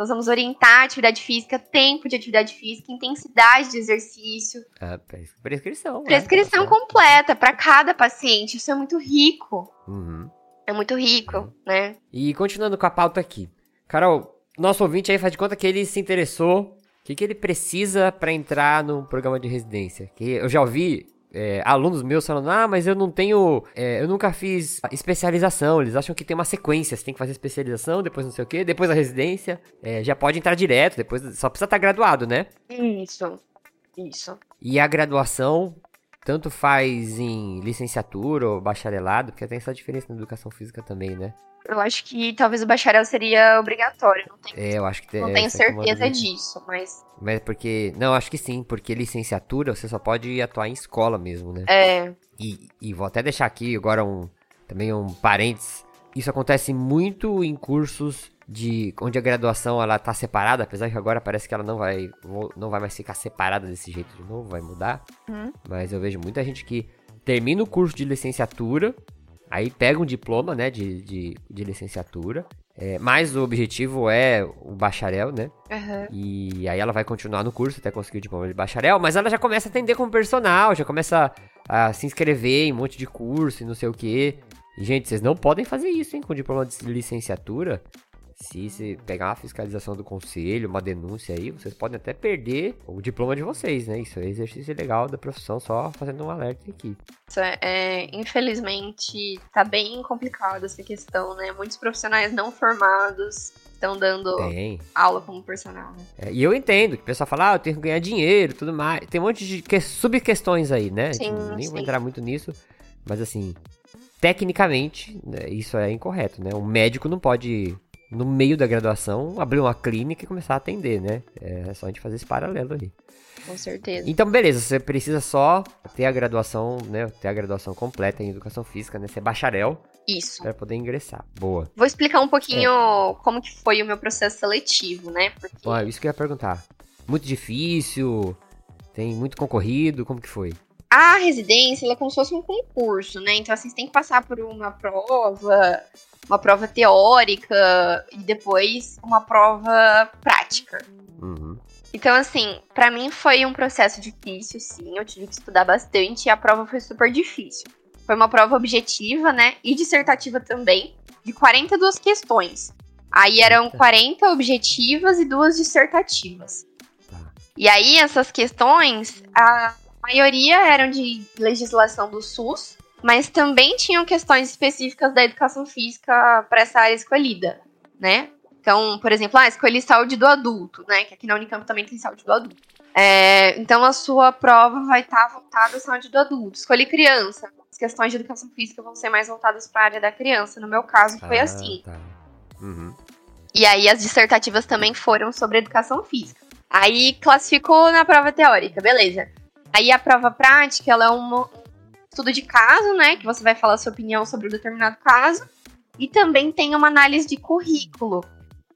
nós vamos orientar atividade física, tempo de atividade física, intensidade de exercício. Ah, prescrição. Né? Prescrição né? completa para cada paciente. Isso é muito rico. Uhum. É muito rico, uhum. né? E continuando com a pauta aqui. Carol, nosso ouvinte aí faz de conta que ele se interessou o que, que ele precisa para entrar no programa de residência? Que eu já ouvi é, alunos meus falando, ah, mas eu não tenho, é, eu nunca fiz especialização. Eles acham que tem uma sequência, você tem que fazer especialização, depois não sei o que, depois a residência, é, já pode entrar direto, depois só precisa estar tá graduado, né? Isso, isso. E a graduação, tanto faz em licenciatura ou bacharelado, porque tem essa diferença na educação física também, né? Eu acho que talvez o bacharel seria obrigatório. Não tenho, é, eu acho que tem, Não tenho é certeza disso, mas. Mas porque. Não, acho que sim, porque licenciatura você só pode atuar em escola mesmo, né? É. e, e vou até deixar aqui agora um também um parênteses. Isso acontece muito em cursos de onde a graduação ela tá separada, apesar que agora parece que ela não vai não vai mais ficar separada desse jeito de novo, vai mudar. Uhum. Mas eu vejo muita gente que termina o curso de licenciatura, aí pega um diploma, né, de, de, de licenciatura, é, mas o objetivo é o bacharel, né? Uhum. E aí ela vai continuar no curso até conseguir o diploma de bacharel, mas ela já começa a atender como personal, já começa a, a se inscrever em um monte de curso e não sei o que. E, gente, vocês não podem fazer isso, hein, com diploma de licenciatura. Se pegar uma fiscalização do conselho, uma denúncia aí, vocês podem até perder o diploma de vocês, né? Isso é exercício legal da profissão, só fazendo um alerta aqui. Isso é, é, infelizmente, tá bem complicado essa questão, né? Muitos profissionais não formados estão dando Tem. aula como personal, né? É, e eu entendo que o pessoal fala, ah, eu tenho que ganhar dinheiro tudo mais. Tem um monte de que, sub-questões aí, né? Sim, nem sim. vou entrar muito nisso. Mas assim, tecnicamente, né, isso é incorreto, né? Um médico não pode, no meio da graduação, abrir uma clínica e começar a atender, né? É só a gente fazer esse paralelo aí. Com certeza. Então, beleza, você precisa só ter a graduação, né? Ter a graduação completa em educação física, né? Ser bacharel Isso. para poder ingressar. Boa. Vou explicar um pouquinho como que foi o meu processo seletivo, né? Porque é isso que eu ia perguntar. Muito difícil, tem muito concorrido, como que foi? A residência ela é como se fosse um concurso, né? Então, assim, você tem que passar por uma prova, uma prova teórica e depois uma prova prática. Uhum. Então, assim, pra mim foi um processo difícil, sim. Eu tive que estudar bastante e a prova foi super difícil. Foi uma prova objetiva, né? E dissertativa também, de 42 questões. Aí eram Eita. 40 objetivas e duas dissertativas. Tá. E aí, essas questões, a maioria eram de legislação do SUS, mas também tinham questões específicas da educação física para essa área escolhida, né? Então, por exemplo, ah, escolhi saúde do adulto, né? Que aqui na Unicamp também tem saúde do adulto. É, então, a sua prova vai estar voltada à saúde do adulto. Escolhi criança. As questões de educação física vão ser mais voltadas para a área da criança. No meu caso, foi Ah, assim. Tá. Uhum. E aí as dissertativas também foram sobre educação física. Aí classificou na prova teórica, beleza. Aí a prova prática, ela é um estudo de caso, né? Que você vai falar sua opinião sobre um determinado caso. E também tem uma análise de currículo,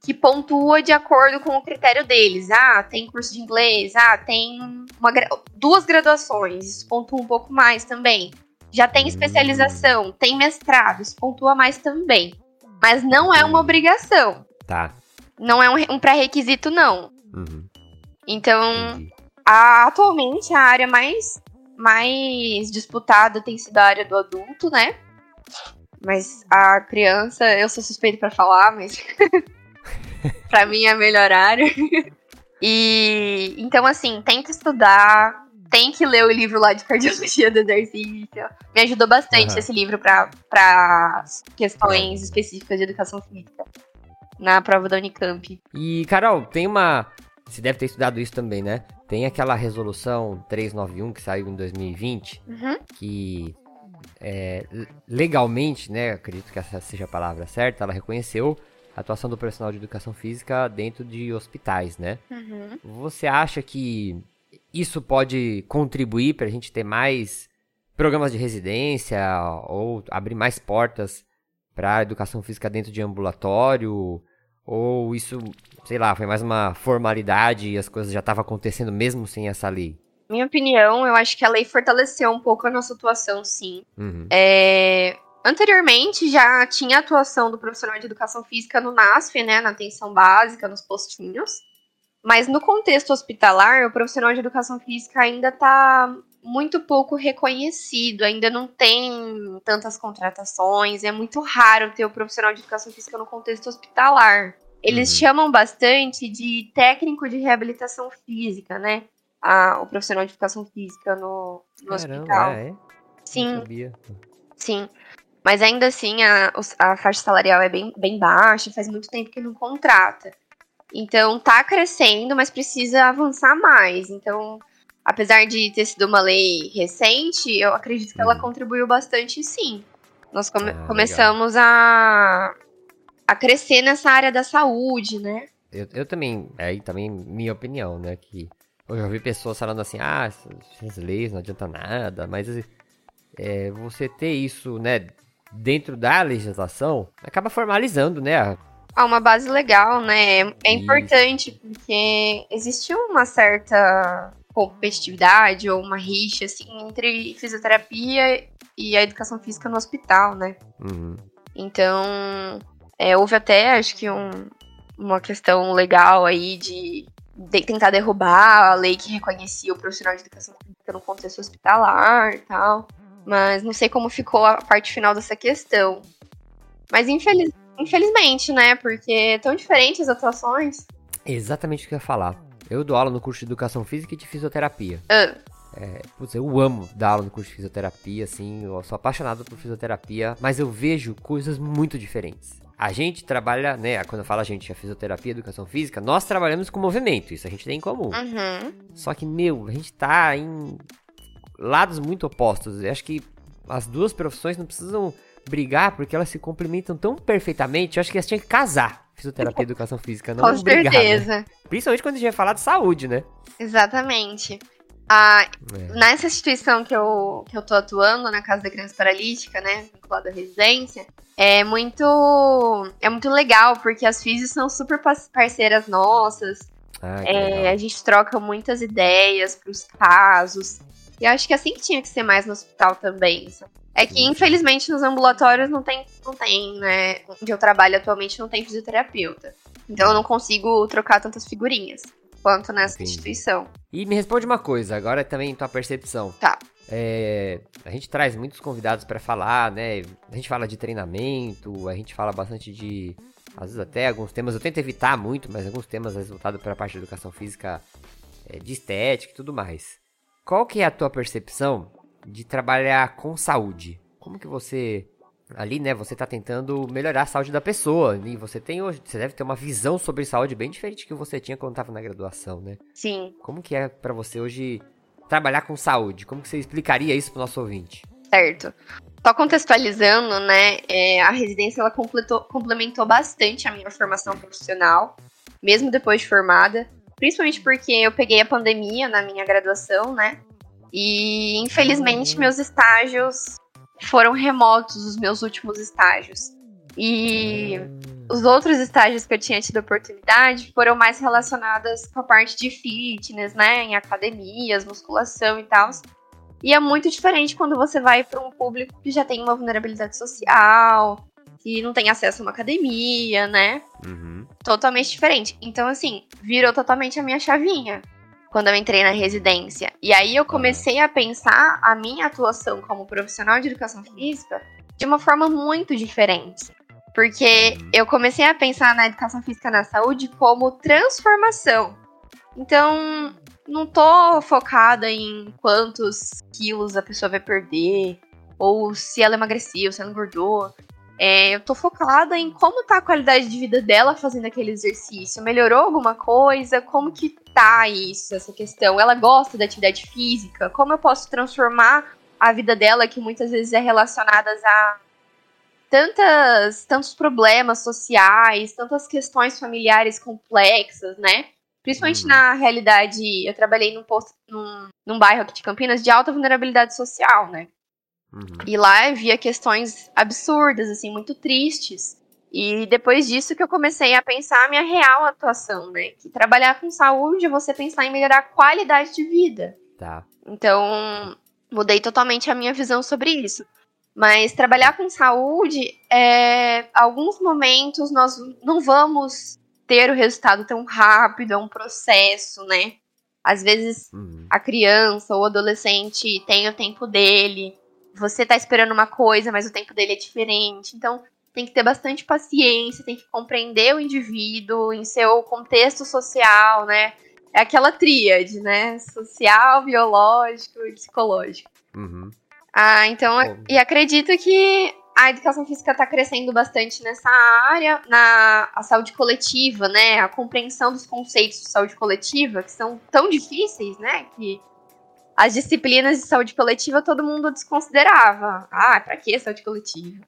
que pontua de acordo com o critério deles. Ah, tem curso de inglês, ah, tem uma duas graduações, isso pontua um pouco mais também. Já tem especialização, tem mestrado, isso pontua mais também. Mas não é uma obrigação. Tá. Não é um, um pré-requisito, não. Uhum. Então, Entendi. A- atualmente, a área mais, mais disputada tem sido a área do adulto, né? Mas a criança, eu sou suspeito pra falar, mas [LAUGHS] pra mim é a melhor área. E então, assim, tenta estudar, tem que ler o livro lá de cardiologia do exercício. Me ajudou bastante Aham. esse livro pra questões específicas de educação física na prova da Unicamp. E, Carol, tem uma. Você deve ter estudado isso também, né? Tem aquela resolução 391 que saiu em 2020, Uhum. que é, legalmente, né? Acredito que essa seja a palavra certa, ela reconheceu a atuação do profissional de educação física dentro de hospitais, né? Uhum. Você acha que isso pode contribuir para a gente ter mais programas de residência ou abrir mais portas para a educação física dentro de ambulatório? Ou isso, sei lá, foi mais uma formalidade e as coisas já estavam acontecendo mesmo sem essa lei? Minha opinião, eu acho que a lei fortaleceu um pouco a nossa atuação, sim. Uhum. É, Anteriormente já tinha atuação do profissional de educação física no NASF, né, na atenção básica, nos postinhos. Mas no contexto hospitalar, o profissional de educação física ainda está muito pouco reconhecido, ainda não tem tantas contratações, é muito raro ter o profissional de educação física no contexto hospitalar. Eles Uhum. chamam bastante de técnico de reabilitação física, né? A- o profissional de educação física no, no hospital. Caramba, é? Não Sim. Sim. Mas ainda assim, a, a faixa salarial é bem, bem baixa, faz muito tempo que não contrata. Então, tá crescendo, mas precisa avançar mais. Então, apesar de ter sido uma lei recente, eu acredito que ela Uhum. contribuiu bastante, sim. Nós come- Ah, legal. começamos a, a crescer nessa área da saúde, né? Eu, eu também, aí também minha opinião, né, que eu já ouvi pessoas falando assim, ah, essas leis não adianta nada, mas assim, é, você ter isso, né, dentro da legislação, acaba formalizando, né? Ah, uma base legal, né? É Isso. importante porque existe uma certa competitividade ou uma rixa assim entre fisioterapia e a educação física no hospital, né? Uhum. Então, é, houve até, acho que, um, uma questão legal aí de, de tentar derrubar a lei que reconhecia o profissional de educação física no contexto hospitalar e tal. Mas não sei como ficou a parte final dessa questão. Mas infeliz, infelizmente, né? Porque é tão diferentes as atuações. Exatamente o que eu ia falar. Eu dou aula no curso de educação física e de fisioterapia. Ah, Putz, eu amo dar aula no curso de fisioterapia, assim, eu sou apaixonado por fisioterapia, mas eu vejo coisas muito diferentes. A gente trabalha, né, quando eu falo a gente, a fisioterapia e a educação física, nós trabalhamos com movimento, isso a gente tem em comum. uhum. Só que, meu, a gente tá em lados muito opostos. Eu acho que as duas profissões não precisam brigar porque elas se complementam tão perfeitamente. Eu acho que elas tinham que casar, fisioterapia e educação física, não [LAUGHS] Com brigar. né? certeza. Principalmente quando a gente vai falar de saúde, né? Exatamente. Ah, É. nessa instituição que eu, que eu tô atuando, na Casa da Criança Paralítica, né, vinculada à residência, é muito, é muito legal, porque as físicas são super par- parceiras nossas, Ah, é, a gente troca muitas ideias pros casos, e eu acho que é assim que tinha que ser mais no hospital também, sabe? É que, Sim, sim. infelizmente, nos ambulatórios não tem, não tem, né, onde eu trabalho atualmente não tem fisioterapeuta, então eu não consigo trocar tantas figurinhas quanto nessa Entendi. instituição. E me responde uma coisa, agora também tua percepção. Tá. É, a gente traz muitos convidados pra falar, né? A gente fala de treinamento, a gente fala bastante de. Às vezes até alguns temas, eu tento evitar muito, mas alguns temas resultados para a parte de educação física, é, de estética e tudo mais. Qual que é a tua percepção de trabalhar com saúde? Como que você. Ali, né, você tá tentando melhorar a saúde da pessoa. E você tem hoje. Você deve ter uma visão sobre saúde bem diferente que você tinha quando tava na graduação, né? Sim, Como que é pra você hoje trabalhar com saúde? Como que você explicaria isso pro nosso ouvinte? certo. Só contextualizando, né, é, a residência ela completou- complementou bastante a minha formação profissional, mesmo depois de formada, principalmente porque eu peguei a pandemia na minha graduação, né, e infelizmente meus estágios foram remotos, os meus últimos estágios. E os outros estágios que eu tinha tido oportunidade foram mais relacionadas com a parte de fitness, né, em academias, musculação e tal. E é muito diferente quando você vai para um público que já tem uma vulnerabilidade social, que não tem acesso a uma academia, né? Uhum. Totalmente diferente. Então, assim, virou totalmente a minha chavinha quando eu entrei na residência. E aí eu comecei a pensar a minha atuação como profissional de educação física de uma forma muito diferente. Porque eu comecei a pensar na educação física na saúde como transformação. Então, não tô focada em quantos quilos a pessoa vai perder, ou se ela emagreceu, se ela engordou. É, eu tô focada em como tá a qualidade de vida dela fazendo aquele exercício. Melhorou alguma coisa? Como que tá isso, essa questão? Ela gosta da atividade física? Como eu posso transformar a vida dela, que muitas vezes é relacionada a tantas, tantos problemas sociais, tantas questões familiares complexas, né? Principalmente Uhum. na realidade, eu trabalhei num, posto, num, num bairro aqui de Campinas de alta vulnerabilidade social, né? Uhum. E lá eu via questões absurdas, assim, muito tristes. E depois disso que eu comecei a pensar a minha real atuação, né? Que trabalhar com saúde é você pensar em melhorar a qualidade de vida. Tá. Então, mudei totalmente a minha visão sobre isso. Mas trabalhar com saúde, é, alguns momentos nós não vamos ter o resultado tão rápido, é um processo, né? Às vezes Uhum. a criança ou o adolescente tem o tempo dele, você tá esperando uma coisa, mas o tempo dele é diferente. Então, tem que ter bastante paciência, tem que compreender o indivíduo em seu contexto social, né? É aquela tríade, né? Social, biológico e psicológico. Uhum. Ah, então, Bom. e acredito que a educação física está crescendo bastante nessa área, na a saúde coletiva, né? A compreensão dos conceitos de saúde coletiva, que são tão difíceis, né? Que as disciplinas de saúde coletiva todo mundo desconsiderava. Ah, pra que saúde coletiva?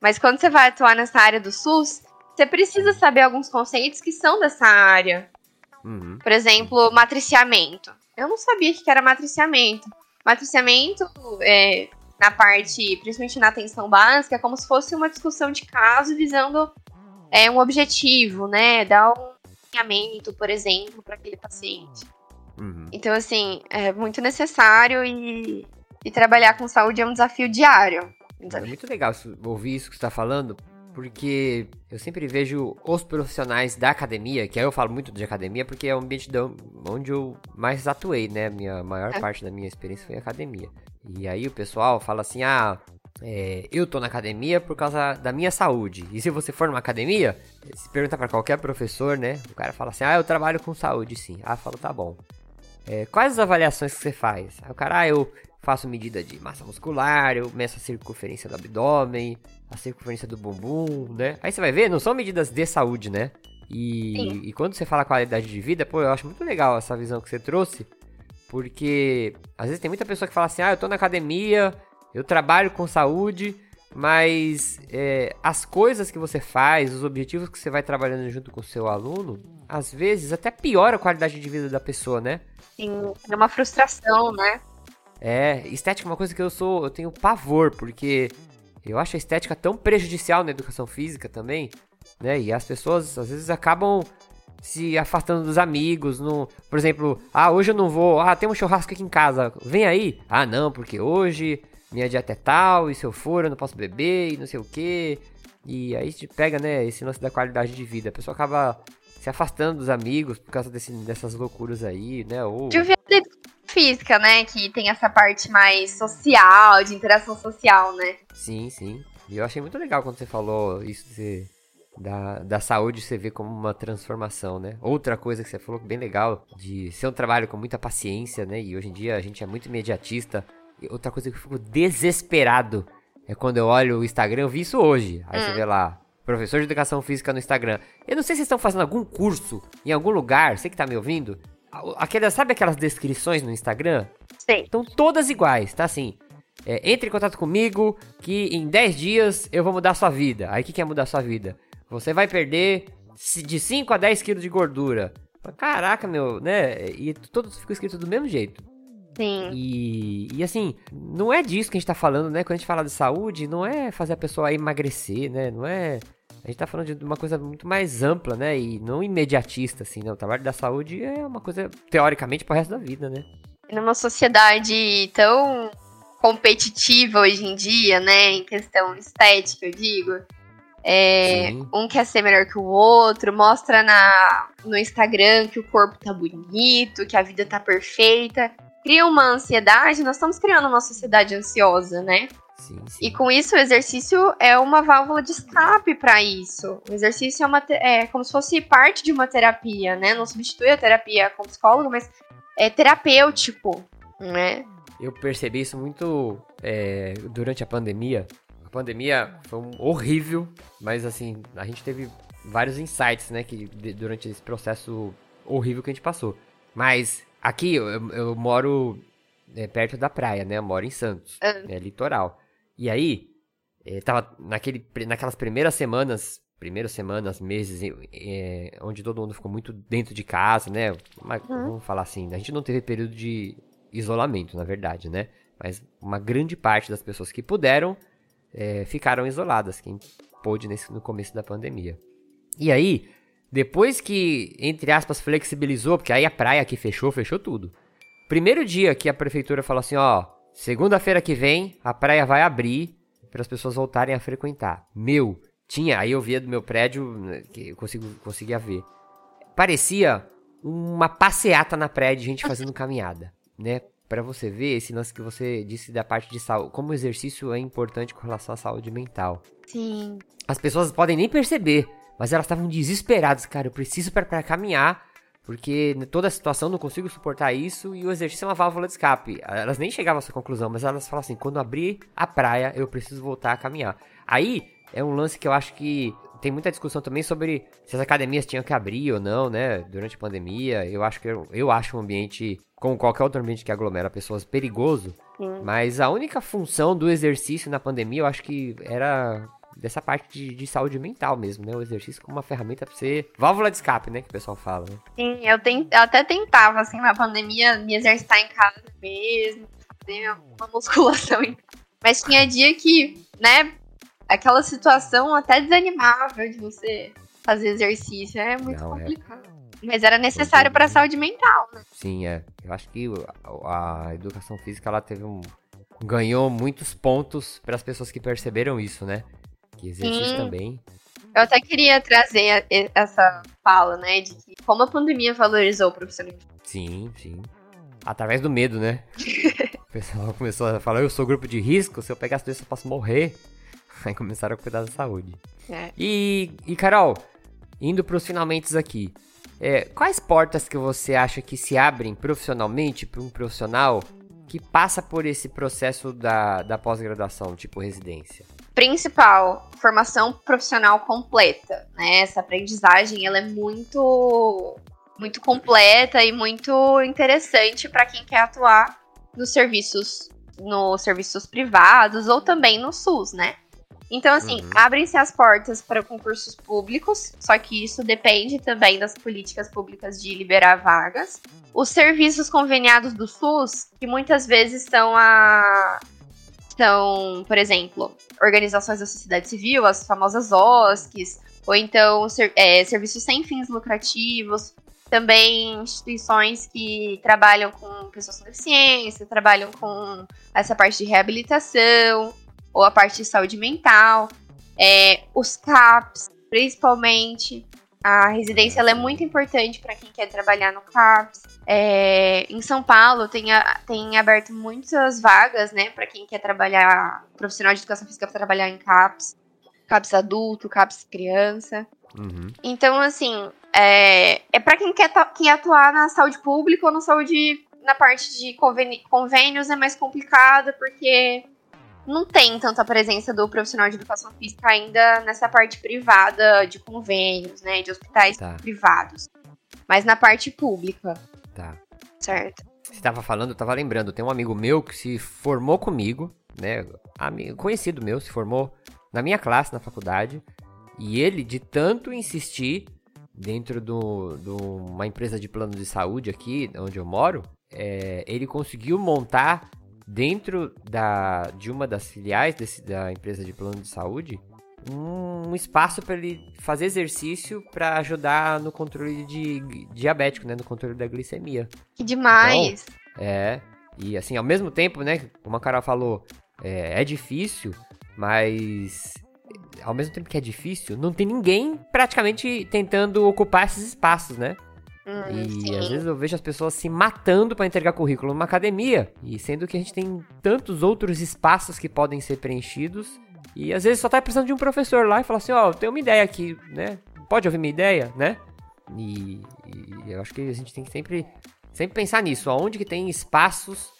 Mas quando você vai atuar nessa área do SUS, você precisa saber alguns conceitos que são dessa área. Uhum. Por exemplo, matriciamento. Eu não sabia o que era matriciamento. Matriciamento é, na parte, principalmente na atenção básica, como se fosse uma discussão de caso visando é, um objetivo, né? Dar um alinhamento, por exemplo, para aquele paciente. Uhum. Então, assim, é muito necessário e, e trabalhar com saúde é um desafio diário. É muito legal ouvir isso que você tá falando, porque eu sempre vejo os profissionais da academia, que aí eu falo muito de academia, porque é o ambiente onde eu mais atuei, né? Minha maior É. parte da minha experiência foi em academia. E aí o pessoal fala assim, ah, é, eu tô na academia por causa da minha saúde. E se você for numa academia, se pergunta pra qualquer professor, né? O cara fala assim, ah, eu trabalho com saúde, sim. Ah, eu falo, tá bom. É, quais as avaliações que você faz? Aí o cara, ah, eu faço medida de massa muscular, eu meço a circunferência do abdômen, a circunferência do bumbum, né? Aí você vai ver, não são medidas de saúde, né? E, Sim. e quando você fala qualidade de vida, pô, eu acho muito legal essa visão que você trouxe, porque às vezes tem muita pessoa que fala assim, ah, eu tô na academia, eu trabalho com saúde, mas é, as coisas que você faz, os objetivos que você vai trabalhando junto com o seu aluno, às vezes até piora a qualidade de vida da pessoa, né? Assim, é uma frustração, né? É, estética é uma coisa que eu sou, eu tenho pavor, porque eu acho a estética tão prejudicial na educação física também, né? E as pessoas às vezes acabam se afastando dos amigos, no, por exemplo, ah, hoje eu não vou, ah, tem um churrasco aqui em casa, vem aí. Ah, não, porque hoje minha dieta é tal, e se eu for eu não posso beber e não sei o quê. E aí te pega, né, esse lance da qualidade de vida. A pessoa acaba se afastando dos amigos por causa desse- dessas loucuras aí, né? Ou Física, né? Que tem essa parte mais social, de interação social, né? Sim, sim. E eu achei muito legal quando você falou isso de da, da saúde, você vê como uma transformação, né? Outra coisa que você falou bem legal, de ser um trabalho com muita paciência, né? E hoje em dia a gente é muito imediatista. E outra coisa que eu fico desesperado é quando eu olho o Instagram, eu vi isso hoje. Aí você vê lá, professor de educação física no Instagram. Eu não sei se vocês estão fazendo algum curso em algum lugar, você que tá me ouvindo. Sabe aquelas descrições no Instagram? Sei. Estão todas iguais, tá assim. É, entre em contato comigo que em 10 dias eu vou mudar sua vida. Aí o que, que é mudar sua vida? Você vai perder de 5 a 10 quilos de gordura. Caraca, meu, né? E todos ficam escritos do mesmo jeito. Sim. E, e assim, não é disso que a gente tá falando, né? Quando a gente fala de saúde, não é fazer a pessoa emagrecer, né? Não é. A gente tá falando de uma coisa muito mais ampla, né? E não imediatista, assim, né? O trabalho da saúde é uma coisa, teoricamente, pro resto da vida, né? Numa sociedade tão competitiva hoje em dia, né? Em questão estética, eu digo. É, um quer ser melhor que o outro, mostra na, no Instagram que o corpo tá bonito, que a vida tá perfeita. Cria uma ansiedade, nós estamos criando uma sociedade ansiosa, né? Sim, sim. E com isso, o exercício é uma válvula de escape para isso. O exercício é, uma é como se fosse parte de uma terapia, né? Não substitui a terapia com psicólogo, mas é terapêutico, né? Eu percebi isso muito é, durante a pandemia. A pandemia foi um horrível, mas assim, a gente teve vários insights, né, que durante esse processo horrível que a gente passou. Mas aqui eu, eu- moro é, perto da praia, né? Eu moro em Santos, Ah. é litoral. E aí, é, tava naquele, naquelas primeiras semanas, primeiras semanas, meses, é, onde todo mundo ficou muito dentro de casa, né? Mas, Vamos falar assim, a gente não teve período de isolamento, na verdade, né? Mas uma grande parte das pessoas que puderam é, ficaram isoladas, quem pôde nesse, no começo da pandemia. E aí, depois que, entre aspas, flexibilizou, porque aí a praia aqui fechou, fechou tudo. Primeiro dia que a prefeitura falou assim, ó, segunda-feira que vem a praia vai abrir para as pessoas voltarem a frequentar. Meu, tinha, aí eu via do meu prédio, né, que eu consigo, conseguia ver. Parecia uma passeata na praia de gente fazendo [LAUGHS] caminhada, né? Pra você ver esse lance que você disse da parte de saúde, como o exercício é importante com relação à saúde mental. Sim. As pessoas podem nem perceber, mas elas estavam desesperadas, cara, eu preciso para caminhar, porque toda a situação não consigo suportar isso e o exercício é uma válvula de escape. Elas nem chegavam a essa conclusão, mas elas falam assim: quando abrir a praia, eu preciso voltar a caminhar. Aí é um lance que eu acho que tem muita discussão também sobre se as academias tinham que abrir ou não, né? Durante a pandemia. Eu acho que eu, eu acho um ambiente, como qualquer outro ambiente que aglomera pessoas, perigoso. Sim. Mas a única função do exercício na pandemia, eu acho que era dessa parte de, de saúde mental mesmo, né? O exercício como uma ferramenta pra ser válvula de escape, né? Que o pessoal fala, né? Sim, eu, ten- eu até tentava, assim, na pandemia, me exercitar em casa mesmo, fazer uma [LAUGHS] musculação em Mas tinha dia que, né, aquela situação até desanimava de você fazer exercício. É muito Não, é. complicado. Mas era necessário para a saúde mental, né? Sim, é. Eu acho que a, a educação física ela teve um. ganhou muitos pontos para as pessoas que perceberam isso, né? Que Sim. também. Eu até queria trazer essa fala, né, de que como a pandemia valorizou o profissionalismo. Sim, sim. Através do medo, né? [LAUGHS] o pessoal começou a falar, eu sou grupo de risco, se eu pegar essa doença eu posso morrer. [LAUGHS] Aí começaram a cuidar da saúde. É. E, e Carol, indo pros finalmente aqui. é, quais portas que você acha que se abrem profissionalmente para um profissional que passa por esse processo da, da pós-graduação, tipo residência? Principal, formação profissional completa, né? Essa aprendizagem, ela é muito muito completa e muito interessante para quem quer atuar nos serviços nos serviços privados ou também no SUS, né? Então, assim, Uhum. abrem-se as portas para concursos públicos, só que isso depende também das políticas públicas de liberar vagas. Os serviços conveniados do SUS, que muitas vezes são a. São, por exemplo, organizações da sociedade civil, as famosas OSCs, ou então é, serviços sem fins lucrativos, também instituições que trabalham com pessoas com deficiência, trabalham com essa parte de reabilitação, ou a parte de saúde mental, é, os CAPs, principalmente. A residência ela é muito importante para quem quer trabalhar no CAPS. É, em São Paulo tem, a- tem aberto muitas vagas, né, para quem quer trabalhar, profissional de educação física para trabalhar em CAPS, CAPS adulto, CAPS criança. Uhum. Então, assim, é, é para quem quer, quer atuar na saúde pública ou na saúde, na parte de convênios é mais complicado, porque não tem tanta presença do profissional de educação física ainda nessa parte privada de convênios, né, de hospitais Tá. privados. Mas na parte pública, Tá. certo? Você tava falando, eu tava lembrando, tem um amigo meu que se formou comigo, né? Amigo, conhecido meu, se formou na minha classe na faculdade. E ele, de tanto insistir dentro de do, do uma empresa de plano de saúde aqui, onde eu moro, é, ele conseguiu montar dentro da, de uma das filiais desse, da empresa de plano de saúde um espaço para ele fazer exercício para ajudar no controle de diabético, né? No controle da glicemia. Que demais. É, e assim, ao mesmo tempo, né, como a Carol falou, é, é difícil, mas ao mesmo tempo que é difícil, não tem ninguém praticamente tentando ocupar esses espaços, né? Hum, E sim. às vezes eu vejo as pessoas se matando pra entregar currículo numa academia, e sendo que a gente tem tantos outros espaços que podem ser preenchidos, e às vezes só tá precisando de um professor lá e falar assim, ó, eu tenho uma ideia aqui, né? Pode ouvir minha ideia, né? E, e eu acho que a gente tem que sempre, sempre pensar nisso, aonde que tem espaços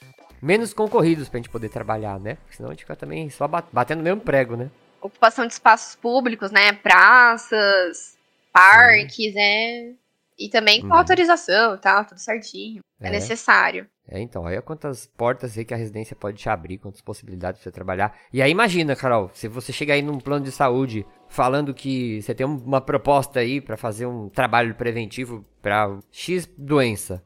menos concorridos pra gente poder trabalhar, né? Porque senão a gente fica também só ba- batendo no mesmo prego, né? Ocupação de espaços públicos, né? Praças, parques, é. E também com Uhum. autorização e tal, tudo certinho. É, É. necessário. É, então, olha quantas portas aí que a residência pode te abrir, quantas possibilidades pra você trabalhar. E aí imagina, Carol, se você chega aí num plano de saúde falando que você tem um- uma proposta aí pra fazer um trabalho preventivo pra X doença.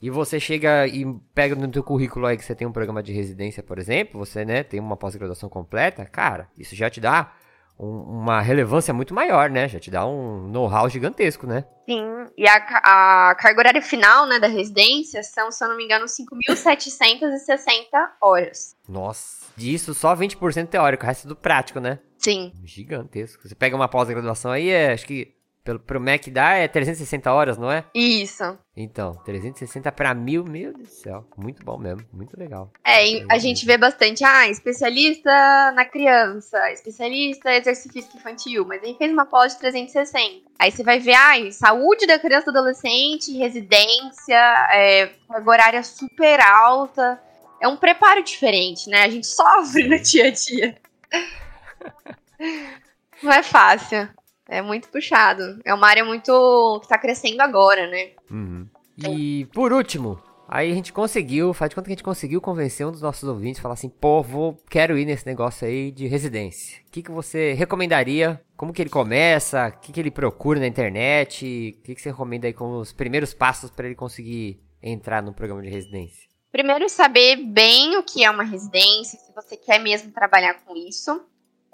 E você chega e pega no teu currículo aí que você tem um programa de residência, por exemplo, você, né, tem uma pós-graduação completa, cara, isso já te dá um- uma relevância muito maior, né? Já te dá um know-how gigantesco, né? Sim. E a, a carga horária final, né, da residência são, se eu não me engano, 5.760 horas. Nossa, disso só 20% teórico, o resto é do prático, né? Sim. Gigantesco. Você pega uma pós-graduação aí, é, acho que pelo, pro MEC dá é 360 horas, não é? Isso. Então, 360 pra mil, meu Deus do céu. Muito bom mesmo, muito legal. É, a gente vê bastante, ah, especialista na criança, especialista em exercício físico infantil, mas aí fez uma pós de 360. Aí você vai ver, ah, saúde da criança e do adolescente, residência, é, carga horária super alta. É um preparo diferente, né? A gente sofre no dia a dia. [LAUGHS] Não é fácil. É muito puxado. É uma área muito. que tá crescendo agora, né? Uhum. E por último, aí a gente conseguiu, faz de conta que a gente conseguiu convencer um dos nossos ouvintes a falar assim, pô, vou, quero ir nesse negócio aí de residência. O que, que você recomendaria? Como que ele começa? O que, que ele procura na internet? O que, que você recomenda aí como os primeiros passos pra ele conseguir entrar no programa de residência? Primeiro, saber bem o que é uma residência, se você quer mesmo trabalhar com isso.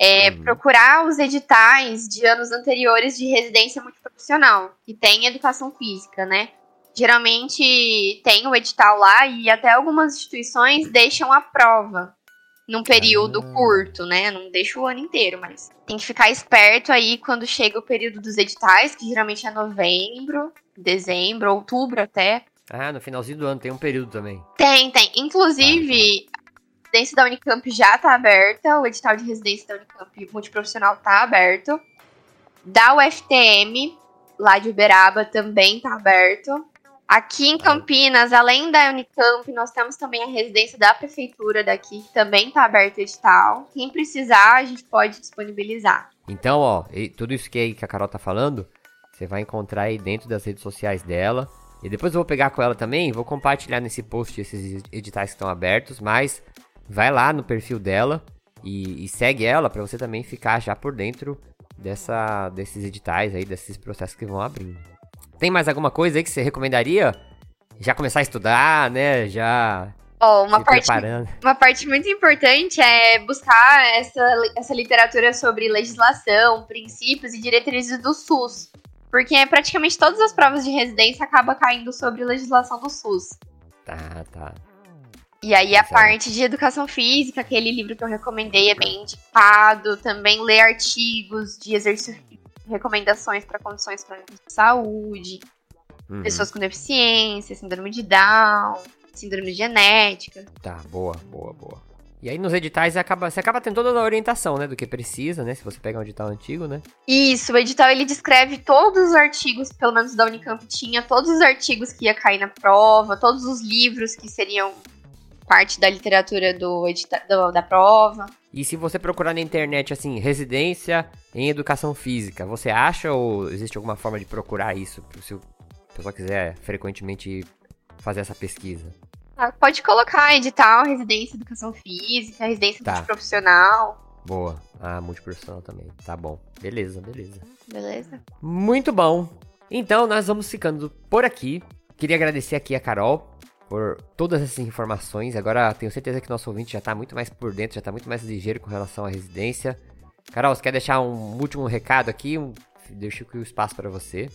É, Uhum. Procurar os editais de anos anteriores de residência multiprofissional, que tem educação física, né? Geralmente tem o edital lá e até algumas instituições deixam a prova num período Ah. curto, né? Não deixa o ano inteiro, mas tem que ficar esperto aí quando chega o período dos editais, que geralmente é novembro, dezembro, outubro até. Ah, no finalzinho do ano tem um período também. Tem, tem. Inclusive, a residência da Unicamp já tá aberta, o edital de residência da Unicamp multiprofissional tá aberto. Da UFTM, lá de Uberaba, também tá aberto. Aqui em Campinas, além da Unicamp, nós temos também a residência da prefeitura daqui, que também tá aberto edital. Quem precisar, a gente pode disponibilizar. Então, ó, tudo isso que, que a Carol tá falando, você vai encontrar aí dentro das redes sociais dela. E depois eu vou pegar com ela também, vou compartilhar nesse post esses editais que estão abertos, mas vai lá no perfil dela e, e segue ela pra você também ficar já por dentro dessa, desses editais aí, desses processos que vão abrindo. Tem mais alguma coisa aí que você recomendaria? Já começar a estudar, né? Já Ó, uma parte. Uma parte muito importante é buscar essa, essa literatura sobre legislação, princípios e diretrizes do SUS. Porque praticamente todas as provas de residência acabam caindo sobre legislação do SUS. Tá, tá. E aí a parte de educação física, aquele livro que eu recomendei é bem indicado. Também ler artigos de exercício, recomendações para condições crônicas de saúde, Uhum. pessoas com deficiência, síndrome de Down, síndrome genética. Tá, boa, boa, boa. E aí nos editais acaba, você acaba tendo toda a orientação, né? Do que precisa, né? Se você pegar um edital antigo, né? Isso, o edital ele descreve todos os artigos, pelo menos da Unicamp tinha, todos os artigos que ia cair na prova, todos os livros que seriam parte da literatura do edita do- da prova. E se você procurar na internet, assim, residência em educação física, você acha ou existe alguma forma de procurar isso? Se o pessoal quiser frequentemente fazer essa pesquisa. Ah, Pode colocar edital, residência em educação física, residência Tá. multiprofissional, Boa. Ah, multiprofissional também. Tá bom. Beleza, beleza. beleza? Muito bom. Então nós vamos ficando por aqui. Queria agradecer aqui a Carol por todas essas informações. Agora tenho certeza que nosso ouvinte já tá muito mais por dentro, já tá muito mais ligeiro com relação à residência. Carol, você quer deixar um último recado aqui? Um- Deixo aqui o espaço para você.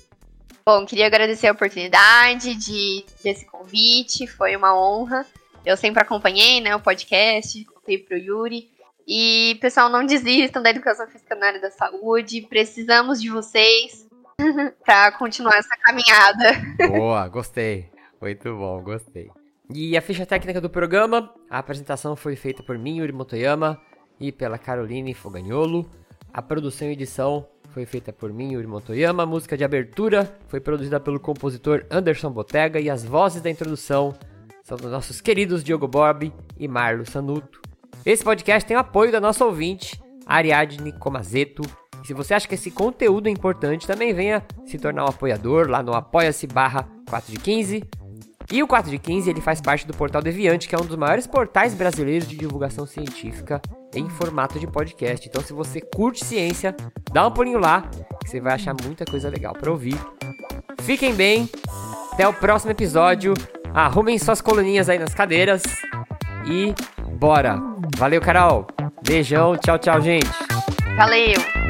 Bom, queria agradecer a oportunidade de desse convite, foi uma honra. Eu sempre acompanhei, né, o podcast, contei pro Yuri. E, pessoal, não desistam da educação física na área da saúde. Precisamos de vocês [LAUGHS] para continuar essa caminhada. Boa, gostei. Muito bom, gostei. E a ficha técnica do programa, a apresentação foi feita por mim, Yuri Motoyama, e pela Caroline Fogagnolo. A produção e edição foi feita por mim, Yuri Motoyama. A música de abertura foi produzida pelo compositor Anderson Botega e as vozes da introdução são dos nossos queridos Diogo Bob e Marlo Sanuto. Esse podcast tem o apoio da nossa ouvinte, Ariadne Comazeto. E se você acha que esse conteúdo é importante, também venha se tornar um apoiador lá no apoia-se barra 4 de 15. E o 4 de 15 ele faz parte do Portal Deviante, que é um dos maiores portais brasileiros de divulgação científica em formato de podcast. Então se você curte ciência, dá um pulinho lá, que você vai achar muita coisa legal para ouvir. Fiquem bem, até o próximo episódio. Arrumem suas coluninhas aí nas cadeiras e bora! Valeu, Carol! Beijão, tchau, tchau, gente! Valeu!